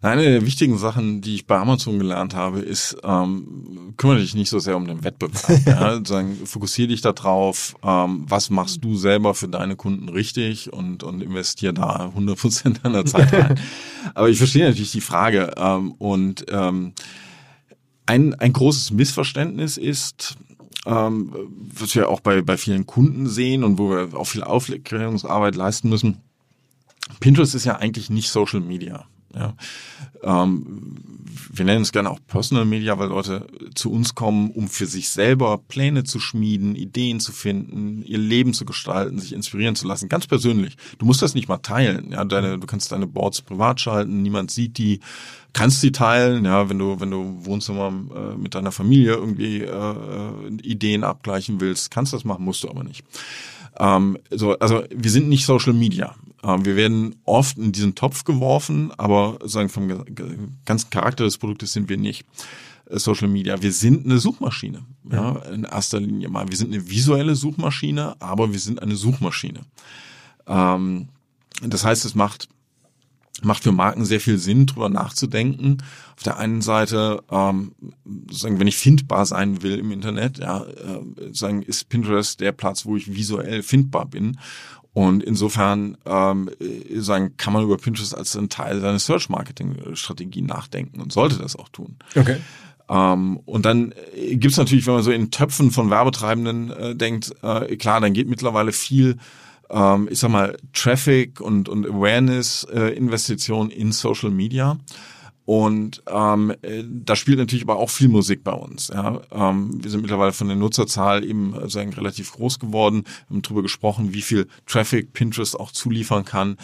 Eine der wichtigen Sachen, die ich bei Amazon gelernt habe, ist, ähm, kümmere dich nicht so sehr um den Wettbewerb. ja, sagen, fokussiere dich darauf, ähm, was machst du selber für deine Kunden richtig und, und investiere da 100 Prozent deiner Zeit rein. Aber ich verstehe natürlich die Frage ähm, und ähm, ein, ein großes Missverständnis ist, ähm, was wir auch bei, bei vielen Kunden sehen und wo wir auch viel Aufklärungsarbeit leisten müssen. Pinterest ist ja eigentlich nicht Social Media. Ja. Ähm, wir nennen es gerne auch Personal Media, weil Leute zu uns kommen, um für sich selber Pläne zu schmieden, Ideen zu finden, ihr Leben zu gestalten, sich inspirieren zu lassen, ganz persönlich. Du musst das nicht mal teilen. Ja, deine, du kannst deine Boards privat schalten, niemand sieht die, kannst sie teilen. Ja, wenn du wenn du Wohnzimmer äh, mit deiner Familie irgendwie äh, äh Ideen abgleichen willst, kannst das machen, musst du aber nicht. Ähm, so, also wir sind nicht Social Media. Ähm, wir werden oft in diesen Topf geworfen, aber sagen vom ganzen Charakter des Produktes sind wir nicht. Äh, Social Media. Wir sind eine Suchmaschine. Ja, in erster Linie mal. Wir sind eine visuelle Suchmaschine, aber wir sind eine Suchmaschine. Ähm, das heißt, es macht macht für Marken sehr viel Sinn, drüber nachzudenken. Auf der einen Seite, ähm, sagen, wenn ich findbar sein will im Internet, ja, äh, sagen, ist Pinterest der Platz, wo ich visuell findbar bin. Und insofern ähm, sagen, kann man über Pinterest als ein Teil seiner Search-Marketing-Strategie nachdenken und sollte das auch tun. Okay. Ähm, und dann gibt's natürlich, wenn man so in Töpfen von Werbetreibenden äh, denkt, äh, klar, dann geht mittlerweile viel, ähm, ich sag mal, Traffic und, und Awareness-Investition äh, in Social Media. Und ähm, äh, da spielt natürlich aber auch viel Musik bei uns. Ja. Ähm, wir sind mittlerweile von der Nutzerzahl eben äh, sagen, relativ groß geworden. Wir haben darüber gesprochen, wie viel Traffic Pinterest auch zuliefern kann.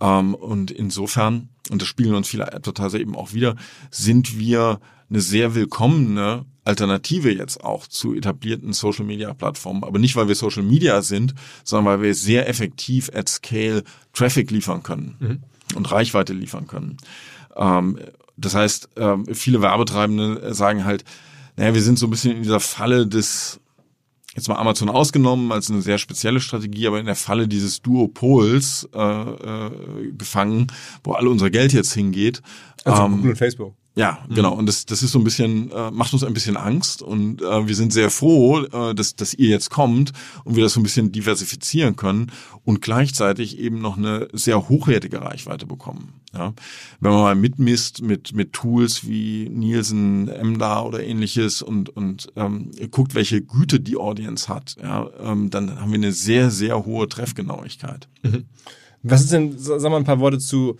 Ähm, und insofern, und das spielen uns viele Advertiser eben auch wieder, sind wir eine sehr willkommene Alternative jetzt auch zu etablierten Social Media Plattformen. Aber nicht, weil wir Social Media sind, sondern weil wir sehr effektiv at scale Traffic liefern können mhm. und Reichweite liefern können. Ähm, das heißt, ähm, viele Werbetreibende sagen halt, naja, wir sind so ein bisschen in dieser Falle des, jetzt mal Amazon ausgenommen als eine sehr spezielle Strategie, aber in der Falle dieses Duopols äh, äh, gefangen, wo alle unser Geld jetzt hingeht. Also ähm, Google und Facebook. Ja, mhm. genau. Und das, das ist so ein bisschen, äh, macht uns ein bisschen Angst. Und äh, wir sind sehr froh, äh, dass, dass ihr jetzt kommt und wir das so ein bisschen diversifizieren können und gleichzeitig eben noch eine sehr hochwertige Reichweite bekommen. Ja, wenn man mal mitmisst mit mit Tools wie Nielsen, Emda oder ähnliches und und ähm, guckt, welche Güte die Audience hat, ja, ähm, dann haben wir eine sehr sehr hohe Treffgenauigkeit. Mhm. Was ist denn, sag mal ein paar Worte zu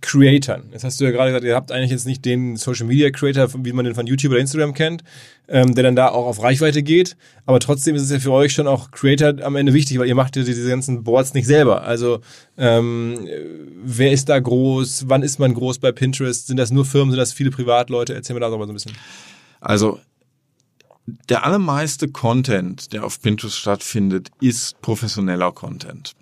Creatern. Jetzt hast du ja gerade gesagt, ihr habt eigentlich jetzt nicht den Social Media Creator, wie man den von YouTube oder Instagram kennt, ähm, der dann da auch auf Reichweite geht. Aber trotzdem ist es ja für euch schon auch Creator am Ende wichtig, weil ihr macht ja diese ganzen Boards nicht selber. Also ähm, wer ist da groß? Wann ist man groß bei Pinterest? Sind das nur Firmen? Sind das viele Privatleute? Erzähl mir da doch mal so ein bisschen. Also der allermeiste Content, der auf Pinterest stattfindet, ist professioneller Content.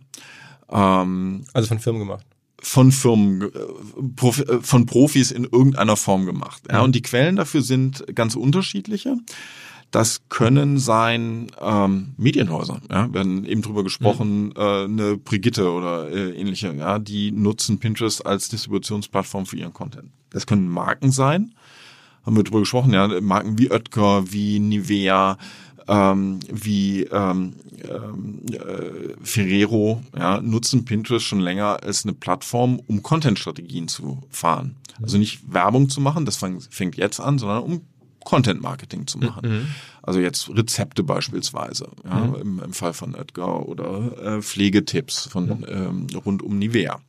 Ähm, also von Firmen gemacht von Firmen, äh, äh, von Profis in irgendeiner Form gemacht. Ja, und die Quellen dafür sind ganz unterschiedliche. Das können sein ähm, Medienhäuser. Ja, wir haben eben drüber gesprochen, mhm. äh, eine Brigitte oder äh, ähnliche. Ja, die nutzen Pinterest als Distributionsplattform für ihren Content. Das können Marken sein. Haben wir drüber gesprochen. Ja, Marken wie Oetker, wie Nivea, ähm, wie ähm, äh, Ferrero ja, nutzen Pinterest schon länger als eine Plattform, um Content-Strategien zu fahren. Also nicht Werbung zu machen, das fängt jetzt an, sondern um Content Marketing zu machen. Mhm. Also jetzt Rezepte beispielsweise, ja, mhm. im, im, Fall von Edgar oder äh, Pflegetipps von ähm, rund um Nivea.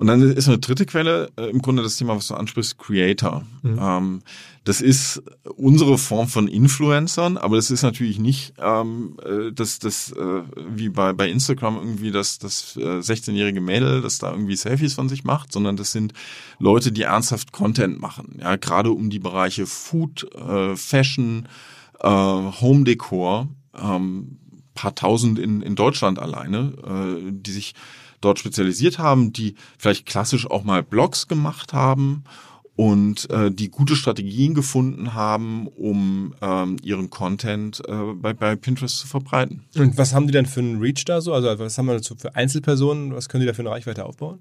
Und dann ist eine dritte Quelle äh, im Grunde das Thema, was du ansprichst, Creator. Mhm. Ähm, das ist unsere Form von Influencern, aber das ist natürlich nicht ähm, äh, das, das äh, wie bei, bei Instagram irgendwie das, das äh, 16-jährige Mädel, das da irgendwie Selfies von sich macht, sondern das sind Leute, die ernsthaft Content machen. Ja, gerade um die Bereiche Food, äh, Fashion, äh, Home Decor, ähm, paar tausend in, in Deutschland alleine, äh, die sich dort spezialisiert haben, die vielleicht klassisch auch mal Blogs gemacht haben und äh, die gute Strategien gefunden haben, um ähm, ihren Content äh, bei, bei Pinterest zu verbreiten. Und was haben die denn für einen Reach da so? Also was haben wir dazu für Einzelpersonen? Was können die da für eine Reichweite aufbauen?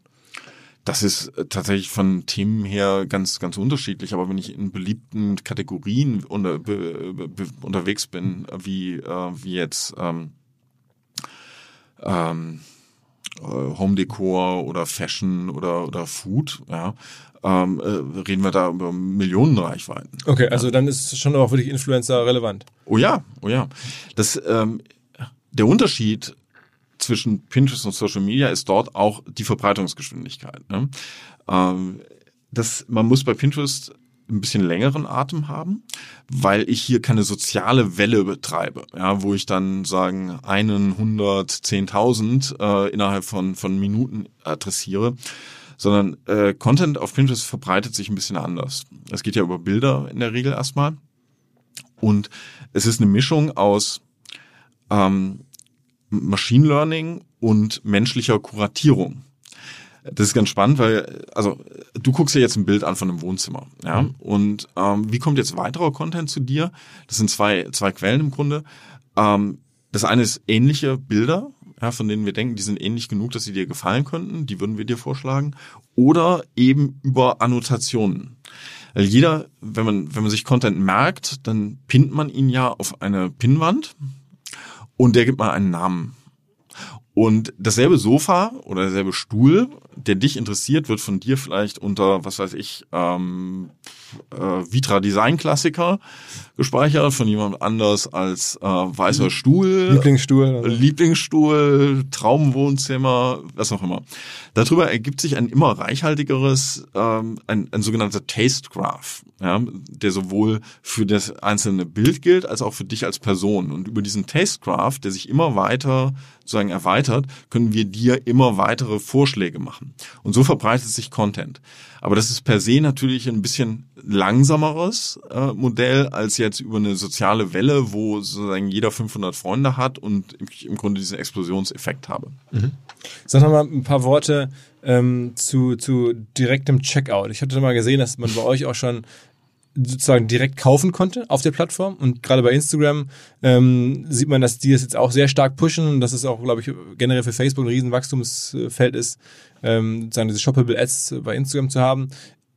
Das ist äh, tatsächlich von Themen her ganz, ganz unterschiedlich. Aber wenn ich in beliebten Kategorien unter, be, be, unterwegs bin, wie, äh, wie jetzt ähm, ähm, äh, Home Decor oder Fashion oder, oder Food, ja, ähm, äh, reden wir da über Millionenreichweiten. Okay, also dann ist schon auch wirklich Influencer relevant. Oh ja, oh ja. Das, ähm, der Unterschied zwischen Pinterest und Social Media ist dort auch die Verbreitungsgeschwindigkeit. Ne? Ähm, das, man muss bei Pinterest ein bisschen längeren Atem haben, weil ich hier keine soziale Welle betreibe, ja, wo ich dann sagen einen, hundert, zehntausend äh, innerhalb von von Minuten adressiere, sondern äh, Content auf Pinterest verbreitet sich ein bisschen anders. Es geht ja über Bilder in der Regel erstmal und es ist eine Mischung aus ähm, Machine Learning und menschlicher Kuratierung. Das ist ganz spannend, weil, also du guckst dir jetzt ein Bild an von einem Wohnzimmer, ja. Mhm. Und ähm, wie kommt jetzt weiterer Content zu dir? Das sind zwei, zwei Quellen im Grunde. Ähm, das eine ist ähnliche Bilder, ja, von denen wir denken, die sind ähnlich genug, dass sie dir gefallen könnten, die würden wir dir vorschlagen. Oder eben über Annotationen. Weil jeder, wenn man, wenn man sich Content merkt, dann pinnt man ihn ja auf eine Pinnwand und der gibt mal einen Namen. Und dasselbe Sofa oder derselbe Stuhl, der dich interessiert, wird von dir vielleicht unter, was weiß ich, ähm, äh, Vitra Design Klassiker gespeichert, von jemand anders als äh, weißer Stuhl. Lieblingsstuhl. Also. Lieblingsstuhl, Traumwohnzimmer, was auch immer. Darüber ergibt sich ein immer reichhaltigeres, ähm, ein, ein sogenannter Taste Graph, ja, der sowohl für das einzelne Bild gilt, als auch für dich als Person. Und über diesen Taste Graph, der sich immer weiter sozusagen erweitert, können wir dir immer weitere Vorschläge machen. Und so verbreitet sich Content. Aber das ist per se natürlich ein bisschen langsameres äh, Modell als jetzt über eine soziale Welle, wo sozusagen jeder 500 Freunde hat und ich im Grunde diesen Explosionseffekt habe. Mhm. Sag noch mal ein paar Worte ähm, zu, zu direktem Checkout. Ich hatte mal gesehen, dass man bei euch auch schon sozusagen direkt kaufen konnte auf der Plattform. Und gerade bei Instagram ähm, sieht man, dass die es jetzt auch sehr stark pushen und dass es auch, glaube ich, generell für Facebook ein Riesenwachstumsfeld ist, ähm, sozusagen diese Shoppable Ads bei Instagram zu haben.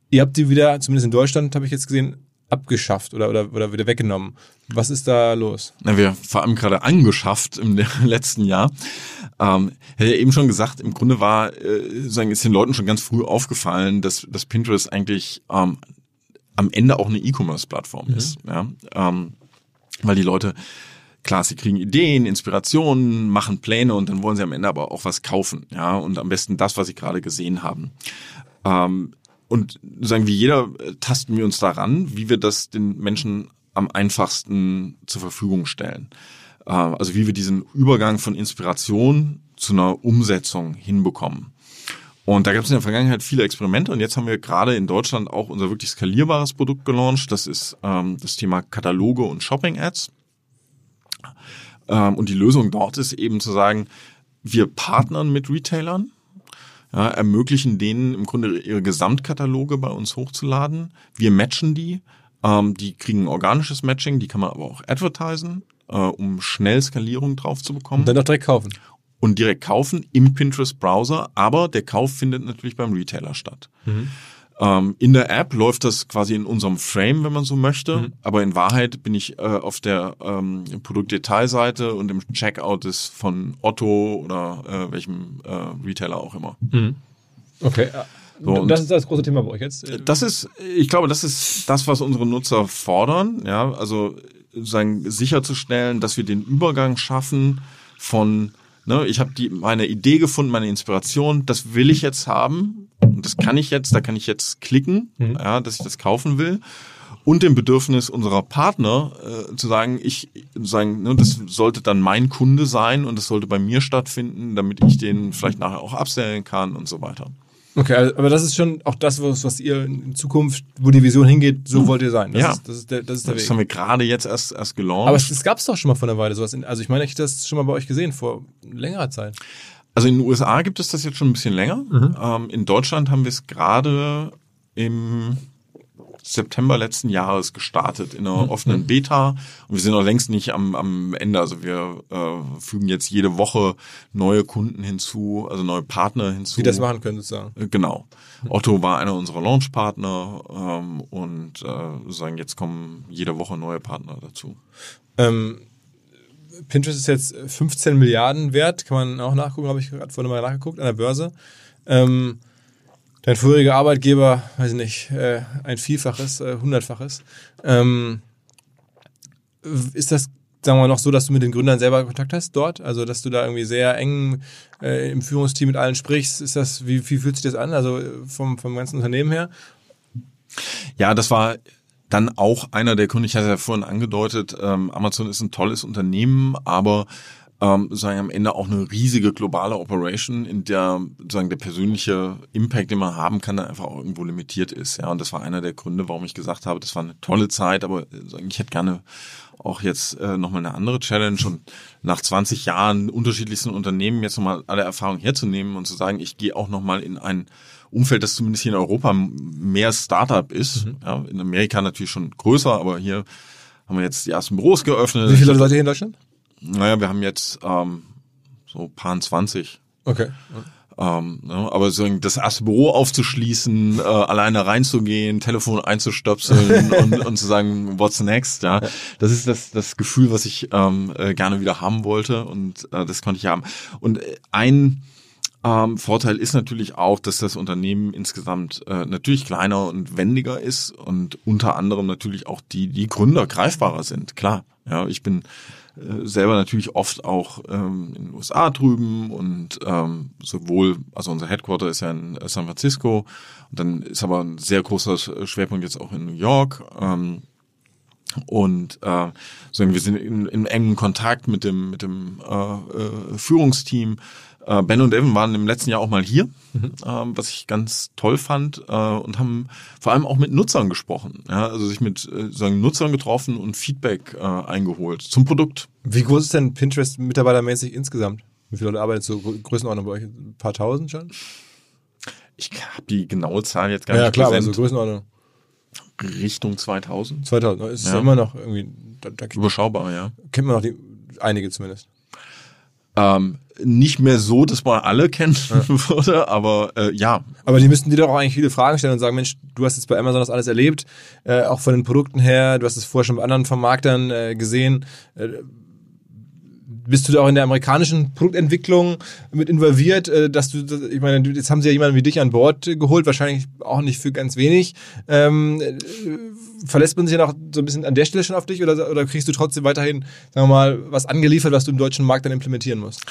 Ihr habt die wieder, zumindest in Deutschland, habe ich jetzt gesehen, abgeschafft oder, oder, oder wieder weggenommen. Was ist da los? Na, wir vor allem gerade angeschafft im letzten Jahr. Ähm, hätte ja eben schon gesagt, im Grunde war, äh, sagen, ist den Leuten schon ganz früh aufgefallen, dass, dass Pinterest eigentlich ähm, am Ende auch eine E-Commerce-Plattform mhm. ist. Ja? Ähm, weil die Leute, klar, sie kriegen Ideen, Inspirationen, machen Pläne und dann wollen sie am Ende aber auch was kaufen. Ja, und am besten das, was sie gerade gesehen haben. Ähm, und sagen wie jeder, äh, tasten wir uns daran, wie wir das den Menschen am einfachsten zur Verfügung stellen. Äh, also wie wir diesen Übergang von Inspiration zu einer Umsetzung hinbekommen. Und da gab es in der Vergangenheit viele Experimente und jetzt haben wir gerade in Deutschland auch unser wirklich skalierbares Produkt gelauncht. Das ist ähm, das Thema Kataloge und Shopping-Ads. Ähm, und die Lösung dort ist eben zu sagen, wir partnern mit Retailern, ja, ermöglichen denen im Grunde ihre Gesamtkataloge bei uns hochzuladen. Wir matchen die. Ähm, die kriegen organisches Matching, die kann man aber auch advertisen, äh, um schnell Skalierung drauf zu bekommen. Und dann auch direkt kaufen und direkt kaufen im Pinterest-Browser, aber der Kauf findet natürlich beim Retailer statt. Mhm. Ähm, in der App läuft das quasi in unserem Frame, wenn man so möchte, mhm. aber in Wahrheit bin ich äh, auf der ähm, Produktdetailseite und im Checkout ist von Otto oder äh, welchem äh, Retailer auch immer. Mhm. Okay. So, das ist das große Thema bei euch jetzt. Das ist, ich glaube, das ist das, was unsere Nutzer fordern. Ja, also sagen, sicherzustellen, dass wir den Übergang schaffen von Ne, ich habe die meine Idee gefunden, meine Inspiration, das will ich jetzt haben Und das kann ich jetzt, da kann ich jetzt klicken, Mhm. ja, dass ich das kaufen will. Und dem Bedürfnis unserer Partner äh, zu sagen, ich sagen, ne, das sollte dann mein Kunde sein und das sollte bei mir stattfinden, damit ich den vielleicht nachher auch abstellen kann und so weiter. Okay, also, aber das ist schon auch das, was, was ihr in Zukunft, wo die Vision hingeht, so wollt ihr sein. Das Ja. ist, das ist der, das ist der Das Weg. haben wir gerade jetzt erst erst gelauncht. Aber es, es gab es doch schon mal vor einer Weile sowas. In, also ich meine, ich hätte das schon mal bei euch gesehen vor längerer Zeit. Also in den USA gibt es das jetzt schon ein bisschen länger. Mhm. Ähm, in Deutschland haben wir es gerade im September letzten Jahres gestartet in Mhm. einer offenen Beta und wir sind noch längst nicht am, am Ende. Also wir äh, fügen jetzt jede Woche neue Kunden hinzu, also neue Partner hinzu. Die das machen können sozusagen. Äh, Genau. Otto war einer unserer Launchpartner ähm, und äh, sozusagen jetzt kommen jede Woche neue Partner dazu. Ähm, Pinterest ist jetzt 15 Milliarden wert, kann man auch nachgucken, habe ich gerade vorhin mal nachgeguckt, an der Börse. Ähm, dein vorheriger Arbeitgeber, weiß ich nicht, äh, ein Vielfaches, äh, Hundertfaches. Ähm, ist das, sagen wir mal, noch so, dass du mit den Gründern selber Kontakt hast dort? Also, dass du da irgendwie sehr eng äh, im Führungsteam mit allen sprichst? Ist das, wie, wie fühlt sich das an? Also vom, vom ganzen Unternehmen her? Ja, das war dann auch einer der Gründe, ich hatte ja vorhin angedeutet, ähm, Amazon ist ein tolles Unternehmen, aber ähm, sagen am Ende auch eine riesige globale Operation, in der sagen der persönliche Impact, den man haben kann, dann einfach auch irgendwo limitiert ist. Ja, und das war einer der Gründe, warum ich gesagt habe, das war eine tolle Zeit, aber äh, ich hätte gerne auch jetzt äh, nochmal eine andere Challenge und nach 20 Jahren unterschiedlichsten Unternehmen jetzt nochmal alle Erfahrungen herzunehmen und zu sagen, ich gehe auch nochmal in ein Umfeld, das zumindest hier in Europa mehr Startup ist. Ja, in Amerika natürlich schon größer, aber hier haben wir jetzt die ersten Büros geöffnet. Wie viele Leute hier in Deutschland? Naja, wir haben jetzt ähm, so paar 20. Okay. Ähm, ne, aber so das erste Büro aufzuschließen, äh, alleine reinzugehen, Telefon einzustöpseln und, und zu sagen, what's next, ja, das ist das, das Gefühl, was ich ähm, äh, gerne wieder haben wollte und äh, das konnte ich haben. Und äh, ein ähm, Vorteil ist natürlich auch, dass das Unternehmen insgesamt äh, natürlich kleiner und wendiger ist und unter anderem natürlich auch die, die Gründer greifbarer sind. Klar, ja, ich bin äh, selber natürlich oft auch ähm, in den USA drüben und ähm, sowohl, also unser Headquarter ist ja in äh, San Francisco und dann ist aber ein sehr großer Schwerpunkt jetzt auch in New York. Ähm, und äh, so, wir sind in, in engem Kontakt mit dem mit dem äh, äh, Führungsteam. Äh, ben und Evan waren im letzten Jahr auch mal hier, ähm, was ich ganz toll fand äh, und haben vor allem auch mit Nutzern gesprochen. Ja, also sich mit äh, sagen Nutzern getroffen und Feedback äh, eingeholt zum Produkt. Wie groß ist denn Pinterest mitarbeitermäßig insgesamt? Wie viele Leute arbeiten so Grö- Größenordnung bei euch? Ein paar tausend schon? Ich habe die genaue Zahl jetzt gar nicht also präsent. Größenordnung. Richtung 2000. 2000. ne? Ist Ja. immer noch irgendwie, da, da Überschaubar, ja. kennt man noch die, einige zumindest. Ähm, nicht mehr so, dass man alle kennen würde, aber äh, ja, Aber die müssten dir doch auch eigentlich viele Fragen stellen und sagen, Mensch, du hast jetzt bei Amazon das alles erlebt, äh, auch von den Produkten her, du hast es vorher schon bei anderen Vermarktern äh, gesehen. Äh, bist du da auch in der amerikanischen Produktentwicklung mit involviert, äh, dass du, ich meine, jetzt haben sie ja jemanden wie dich an Bord geholt, wahrscheinlich auch nicht für ganz wenig. Ähm, äh, verlässt man sich ja noch so ein bisschen an der Stelle schon auf dich oder, oder kriegst du trotzdem weiterhin, sagen wir mal, was angeliefert, was du im deutschen Markt dann implementieren musst?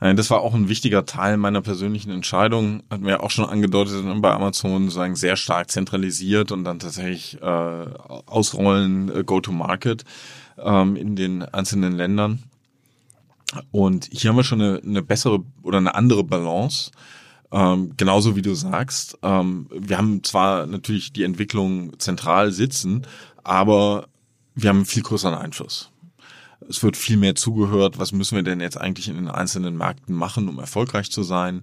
Nein, Das war auch ein wichtiger Teil meiner persönlichen Entscheidung. Wir ja auch schon angedeutet bei Amazon, sagen sehr stark zentralisiert und dann tatsächlich äh, ausrollen, äh, Go-to-Market ähm, in den einzelnen Ländern. Und hier haben wir schon eine, eine bessere oder eine andere Balance. Ähm, genauso wie du sagst. Ähm, wir haben zwar natürlich die Entwicklung zentral sitzen, aber wir haben einen viel größeren Einfluss. Es wird viel mehr zugehört, was müssen wir denn jetzt eigentlich in den einzelnen Märkten machen, um erfolgreich zu sein.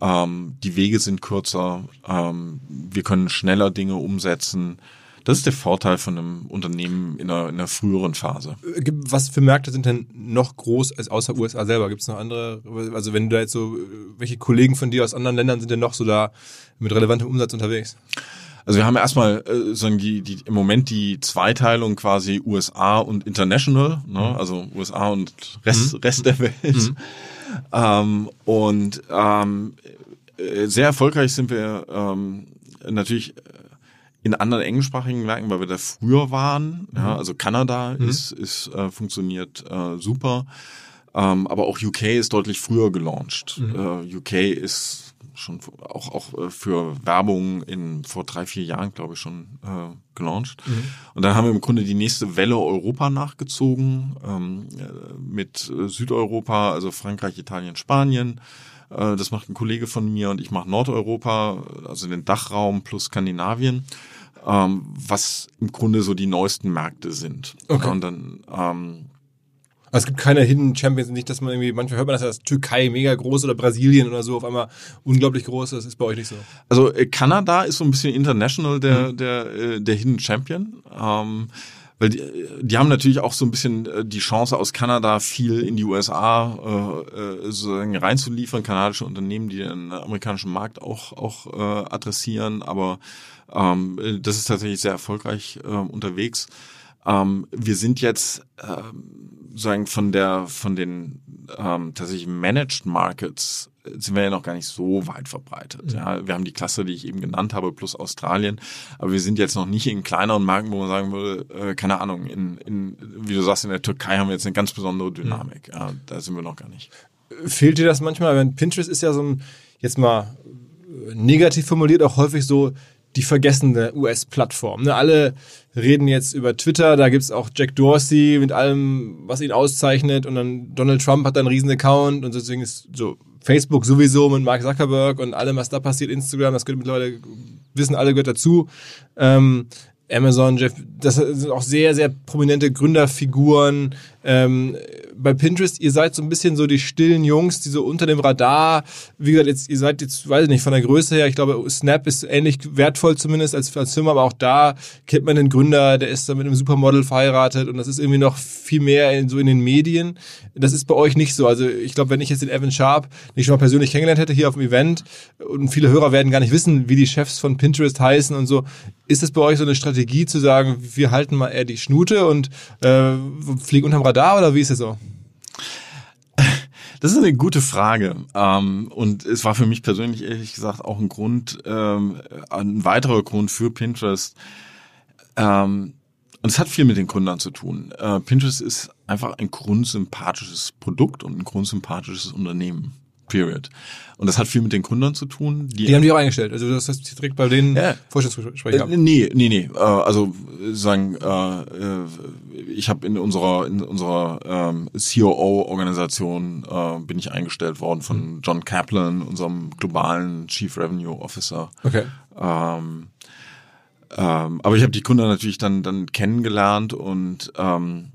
Ähm, die Wege sind kürzer, ähm, wir können schneller Dinge umsetzen. Das ist der Vorteil von einem Unternehmen in einer, in einer früheren Phase. Äh, Was für Märkte sind denn noch groß als außer USA selber? Gibt es noch andere? Also wenn du da jetzt so, äh, welche Kollegen von dir aus anderen Ländern sind denn noch so da mit relevantem Umsatz unterwegs? Also wir haben erstmal äh, sagen die, die im Moment die Zweiteilung quasi USA und International, ne? also USA und Rest, Rest der Welt. Ähm, und ähm, äh, sehr erfolgreich sind wir ähm, natürlich in anderen englischsprachigen Märkten, weil wir da früher waren. Ja, also Kanada ist, ist äh, funktioniert äh, super. Ähm, aber auch UK ist deutlich früher gelauncht. Äh, UK ist schon auch, auch für Werbung in vor drei, vier Jahren, glaube ich, schon äh, gelauncht. Mhm. Und dann haben wir im Grunde die nächste Welle Europa nachgezogen ähm, mit Südeuropa, also Frankreich, Italien, Spanien. Äh, das macht ein Kollege von mir und ich mache Nordeuropa, also den Dachraum plus Skandinavien ähm, was im Grunde so die neuesten Märkte sind. Okay. Und dann ähm, also es gibt keine Hidden Champions, nicht, dass man irgendwie, manchmal hört man, dass das Türkei mega groß oder Brasilien oder so auf einmal unglaublich groß ist. Das ist bei euch nicht so. Also äh, Kanada ist so ein bisschen international der, mhm. der, äh, der Hidden Champion. Ähm, weil die, die haben natürlich auch so ein bisschen äh, die Chance aus Kanada viel in die USA äh, äh, sozusagen reinzuliefern, kanadische Unternehmen, die den amerikanischen Markt auch auch äh, adressieren, aber ähm, das ist tatsächlich sehr erfolgreich äh, unterwegs. Ähm, wir sind jetzt ähm, sagen von der von den ähm, tatsächlich Managed Markets sind wir ja noch gar nicht so weit verbreitet. Ja, wir haben die Klasse, die ich eben genannt habe, plus Australien, aber wir sind jetzt noch nicht in kleineren Marken, wo man sagen würde, äh, keine Ahnung, in, in, wie du sagst, in der Türkei haben wir jetzt eine ganz besondere Dynamik. Ja, da sind wir noch gar nicht. Fehlt dir das manchmal? Pinterest ist ja so ein, jetzt mal negativ formuliert, auch häufig so die vergessene US-Plattform. Ne? Alle reden jetzt über Twitter, da gibt's auch Jack Dorsey mit allem, was ihn auszeichnet und dann Donald Trump hat einen riesen Account und deswegen ist so Facebook sowieso mit Mark Zuckerberg und allem, was da passiert, Instagram, das gehört mittlerweile, wissen alle gehört dazu. Ähm, Amazon, Jeff, das sind auch sehr, sehr prominente Gründerfiguren. Ähm, bei Pinterest, ihr seid so ein bisschen so die stillen Jungs, die so unter dem Radar, wie gesagt, jetzt, ihr seid jetzt, weiß ich nicht, von der Größe her, ich glaube, Snap ist ähnlich wertvoll zumindest als, als Firma, aber auch da kennt man den Gründer, der ist da mit einem Supermodel verheiratet und das ist irgendwie noch viel mehr in, so in den Medien. Das ist bei euch nicht so. Also ich glaube, wenn ich jetzt den Evan Sharp nicht schon mal persönlich kennengelernt hätte hier auf dem Event und viele Hörer werden gar nicht wissen, wie die Chefs von Pinterest heißen und so, ist es bei euch so eine Strategie zu sagen, wir halten mal eher die Schnute und äh, fliegen unterm Radar oder wie ist es so? Das ist eine gute Frage. Ähm, und es war für mich persönlich ehrlich gesagt auch ein Grund, ähm, ein weiterer Grund für Pinterest. Ähm, und es hat viel mit den Gründern zu tun. Äh, Pinterest ist einfach ein grundsympathisches Produkt und ein grundsympathisches Unternehmen. Period. Und das hat viel mit den Gründern zu tun. Die, die haben die auch eingestellt. Also das heißt direkt bei denen ja. Vorstellungsgespräche äh, Nee, nee, nee. Äh, also sagen, äh, äh, ich habe in unserer in unserer ähm, COO-Organisation äh, bin ich eingestellt worden von mhm. John Kaplan, unserem globalen Chief Revenue Officer. Okay. Ähm, ähm, aber ich habe die Gründer natürlich dann dann kennengelernt und ähm,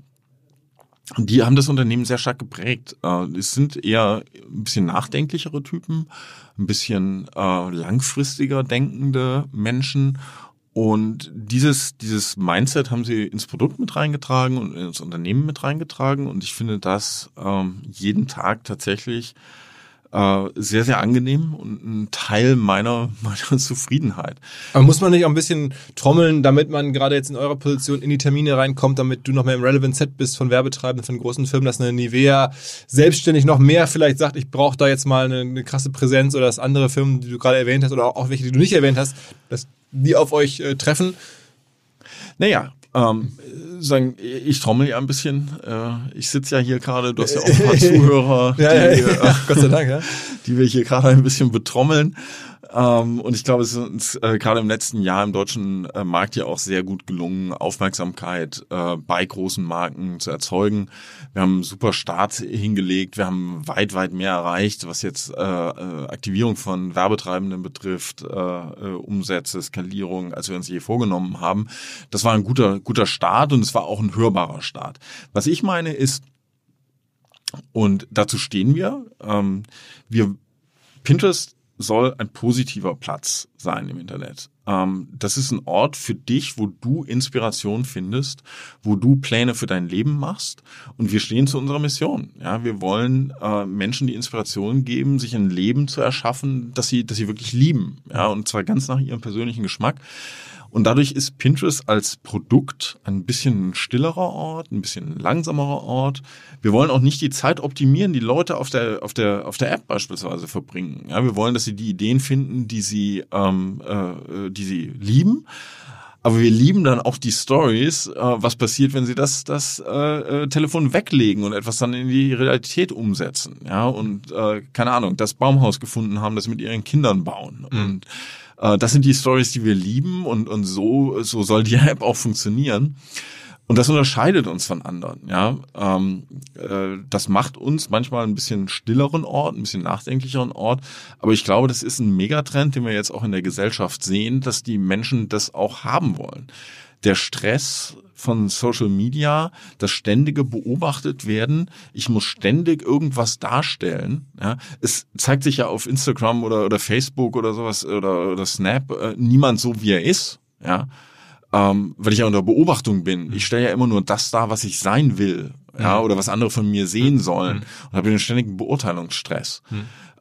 die haben das Unternehmen sehr stark geprägt. Äh, es sind eher ein bisschen nachdenklichere Typen, ein bisschen äh, langfristiger denkende Menschen. Und dieses, dieses Mindset haben sie ins Produkt mit reingetragen und ins Unternehmen mit reingetragen. Und ich finde das ähm, jeden Tag tatsächlich äh, sehr, sehr angenehm und ein Teil meiner, meiner Zufriedenheit. Aber muss man nicht auch ein bisschen trommeln, damit man gerade jetzt in eurer Position in die Termine reinkommt, damit du noch mehr im Relevant Set bist von Werbetreibenden, von großen Firmen, dass eine Nivea selbstständig noch mehr vielleicht sagt, ich brauche da jetzt mal eine, eine krasse Präsenz oder dass andere Firmen, die du gerade erwähnt hast oder auch welche, die du nicht erwähnt hast, dass die auf euch äh, treffen? Naja, ähm, sagen, ich trommel ja ein bisschen. Äh, ich sitze ja hier gerade, du hast ja auch ein paar Zuhörer, ja, die, ja, ja. Gott sei Dank, ja. die wir hier gerade ein bisschen betrommeln. Ähm, und ich glaube, es ist uns äh, gerade im letzten Jahr im deutschen äh, Markt ja auch sehr gut gelungen, Aufmerksamkeit äh, bei großen Marken zu erzeugen. Wir haben einen super Start hingelegt, wir haben weit, weit mehr erreicht, was jetzt äh, äh Aktivierung von Werbetreibenden betrifft, äh, äh, Umsätze, Skalierung, als wir uns je vorgenommen haben. Das war ein guter, guter Start und es war auch ein hörbarer Start. Was ich meine ist, und dazu stehen wir, ähm, wir Pinterest soll ein positiver Platz sein im Internet. Ähm, das ist ein Ort für dich, wo du Inspiration findest, wo du Pläne für dein Leben machst. Und wir stehen zu unserer Mission. Ja, wir wollen äh, Menschen die Inspiration geben, sich ein Leben zu erschaffen, das sie, das sie wirklich lieben. Ja, und zwar ganz nach ihrem persönlichen Geschmack. Und dadurch ist Pinterest als Produkt ein bisschen stillerer Ort, ein bisschen langsamerer Ort. Wir wollen auch nicht die Zeit optimieren, die Leute auf der, auf der, auf der App beispielsweise verbringen. Ja, wir wollen, dass sie die Ideen finden, die sie, ähm, äh, die sie lieben. aber wir lieben dann auch die Stories, äh, was passiert, wenn sie das das äh, äh, Telefon weglegen und etwas dann in die Realität umsetzen, ja und äh, keine Ahnung, das Baumhaus gefunden haben, das mit ihren Kindern bauen mhm. und äh, das sind die Stories, die wir lieben und und so so soll die App auch funktionieren. Und das unterscheidet uns von anderen, ja. Ähm, äh, das macht uns manchmal ein bisschen stilleren Ort, ein bisschen nachdenklicheren Ort. Aber ich glaube, das ist ein Megatrend, den wir jetzt auch in der Gesellschaft sehen, dass die Menschen das auch haben wollen. Der Stress von Social Media, das ständige beobachtet werden. Ich muss ständig irgendwas darstellen. Ja, es zeigt sich ja auf Instagram oder, oder Facebook oder sowas oder, oder Snap äh, niemand so, wie er ist. Ja, ähm, weil ich ja unter Beobachtung bin. Ich stelle ja immer nur das dar, was ich sein will, ja, oder was andere von mir sehen sollen. Und habe den ständigen Beurteilungsstress.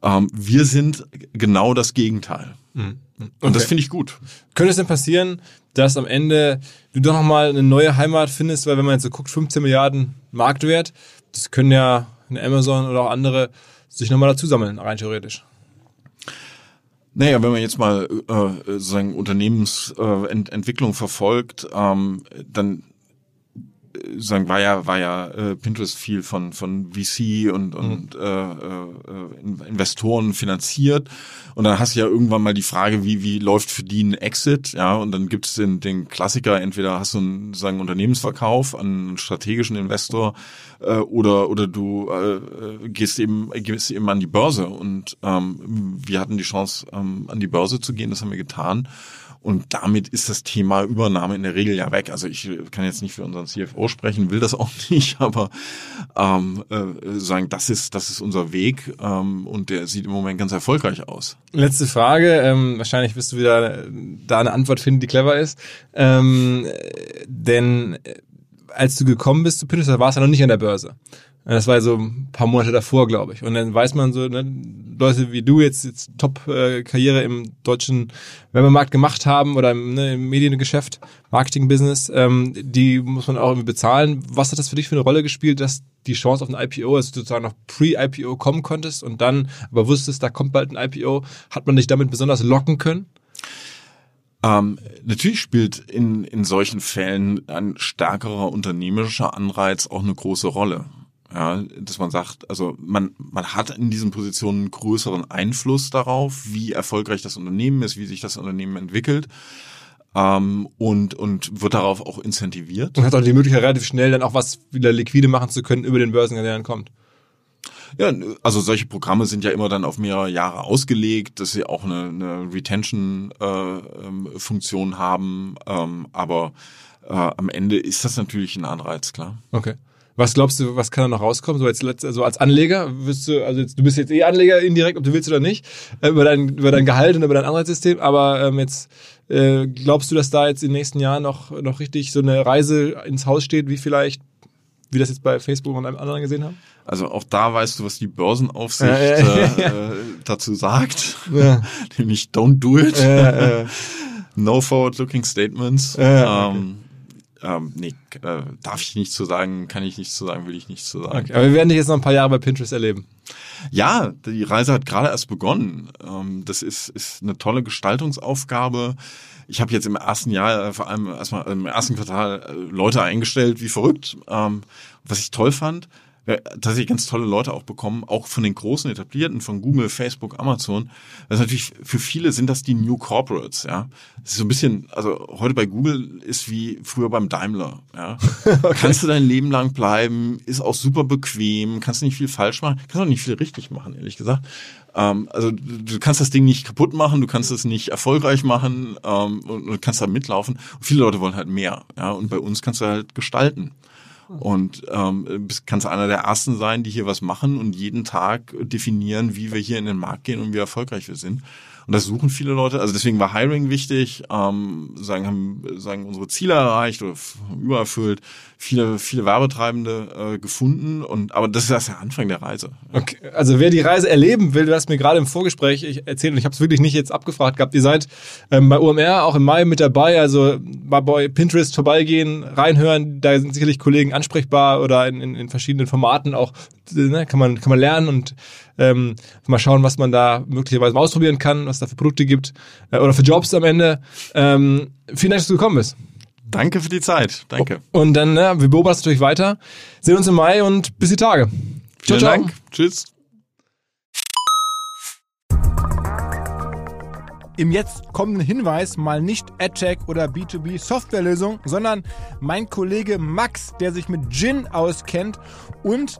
Ähm, wir sind genau das Gegenteil. Okay. Und das finde ich gut. Könnte es denn passieren, dass am Ende du doch nochmal eine neue Heimat findest, weil wenn man jetzt so guckt, 15 Milliarden Marktwert, das können ja eine Amazon oder auch andere sich nochmal dazu sammeln, rein theoretisch. Naja, wenn man jetzt mal äh, sozusagen Unternehmensentwicklung äh, verfolgt, ähm, dann sagen war ja war ja äh, Pinterest viel von von VC und und mhm. äh, äh, Investoren finanziert. Und dann hast du ja irgendwann mal die Frage wie wie läuft für die ein Exit? Ja und dann gibt es den den Klassiker entweder hast du einen sagen Unternehmensverkauf an einen strategischen Investor äh, oder oder du äh, gehst eben gehst eben an die Börse. Und ähm, wir hatten die Chance ähm, an die Börse zu gehen das haben wir getan und damit ist das Thema Übernahme in der Regel ja weg. Also ich kann jetzt nicht für unseren CFO sprechen, will das auch nicht, aber ähm, äh, sagen, das ist, das ist unser Weg ähm, und der sieht im Moment ganz erfolgreich aus. Letzte Frage, ähm, wahrscheinlich wirst du wieder da eine Antwort finden, die clever ist. Ähm, denn äh, als du gekommen bist zu Pinterest, da warst du ja noch nicht an der Börse. Das war so ein paar Monate davor, glaube ich. Und dann weiß man so, ne, Leute wie du jetzt, jetzt Top-Karriere im deutschen Werbemarkt gemacht haben oder im, ne, im Mediengeschäft, Marketing-Business, ähm, die muss man auch irgendwie bezahlen. Was hat das für dich für eine Rolle gespielt, dass die Chance auf ein IPO, also sozusagen noch pre-IPO kommen konntest und dann aber wusstest, da kommt bald ein IPO, hat man dich damit besonders locken können? Ähm, natürlich spielt in, in solchen Fällen ein stärkerer unternehmerischer Anreiz auch eine große Rolle. Ja, dass man sagt, also man, man hat in diesen Positionen größeren Einfluss darauf, wie erfolgreich das Unternehmen ist, wie sich das Unternehmen entwickelt. Ähm, und, und wird darauf auch incentiviert. Und hat auch die Möglichkeit, relativ schnell dann auch was wieder liquide machen zu können über den Börsengang, der dann kommt. Ja, also solche Programme sind ja immer dann auf mehrere Jahre ausgelegt, dass sie auch eine, eine Retention-Funktion äh, ähm, haben, ähm, aber äh, am Ende ist das natürlich ein Anreiz, klar. Okay. Was glaubst du, was kann da noch rauskommen? So als, also als Anleger wirst du, also jetzt, du bist jetzt eh Anleger indirekt, ob du willst oder nicht, äh, über dein, über dein Gehalt und über dein Anreizsystem, aber ähm, jetzt äh, glaubst du, dass da jetzt in den nächsten Jahren noch, noch richtig so eine Reise ins Haus steht, wie vielleicht, wie das jetzt bei Facebook und einem anderen gesehen haben? Also auch da weißt du, was die Börsenaufsicht ja, ja. Äh, dazu sagt. Nämlich don't do it. no forward-looking statements. Ähm, ähm, nee, äh, darf ich nicht zu sagen, kann ich nicht zu sagen, will ich nicht zu sagen. Okay, aber wir werden dich jetzt noch ein paar Jahre bei Pinterest erleben. Ja, die Reise hat gerade erst begonnen. Ähm, das ist, ist eine tolle Gestaltungsaufgabe. Ich habe jetzt im ersten Jahr, äh, vor allem erstmal im ersten Quartal, äh, Leute eingestellt wie verrückt, ähm, was ich toll fand tatsächlich ganz tolle Leute auch bekommen, auch von den großen etablierten, von Google, Facebook, Amazon. Das ist natürlich für viele sind das die New Corporates, ja. Das ist so ein bisschen, also heute bei Google ist wie früher beim Daimler, ja. okay. Kannst du dein Leben lang bleiben, ist auch super bequem, kannst nicht viel falsch machen, kannst auch nicht viel richtig machen, ehrlich gesagt. Ähm, also du kannst das Ding nicht kaputt machen, du kannst es nicht erfolgreich machen ähm, und, und kannst da mitlaufen. Und viele Leute wollen halt mehr, ja. Und bei uns kannst du halt gestalten. Und ähm, kannst einer der ersten sein, die hier was machen und jeden Tag definieren, wie wir hier in den Markt gehen und wie erfolgreich wir sind. Und das suchen viele Leute. Also deswegen war Hiring wichtig, ähm, sagen, haben sagen unsere Ziele erreicht oder übererfüllt, viele, viele Werbetreibende äh, gefunden. Und aber das ist erst der Anfang der Reise. Okay. Also wer die Reise erleben will, du hast mir gerade im Vorgespräch erzählt und ich habe es wirklich nicht jetzt abgefragt gehabt. Ihr seid ähm, bei OMR auch im Mai mit dabei, also bei Pinterest vorbeigehen, reinhören, da sind sicherlich Kollegen ansprechbar oder in, in, in verschiedenen Formaten auch, ne, kann man, kann man lernen und Ähm, mal schauen, was man da möglicherweise mal ausprobieren kann, was da für Produkte gibt äh, oder für Jobs am Ende. Ähm, vielen Dank, dass du gekommen bist. Danke für die Zeit. Danke. Und dann, ne, wir beobachten natürlich weiter. Sehen uns im Mai und bis die Tage. Ciao, Vielen ciao. Dank. Tschüss. Im jetzt kommenden Hinweis mal nicht AdTech oder B2B Softwarelösung, sondern mein Kollege Max, der sich mit Gin auskennt und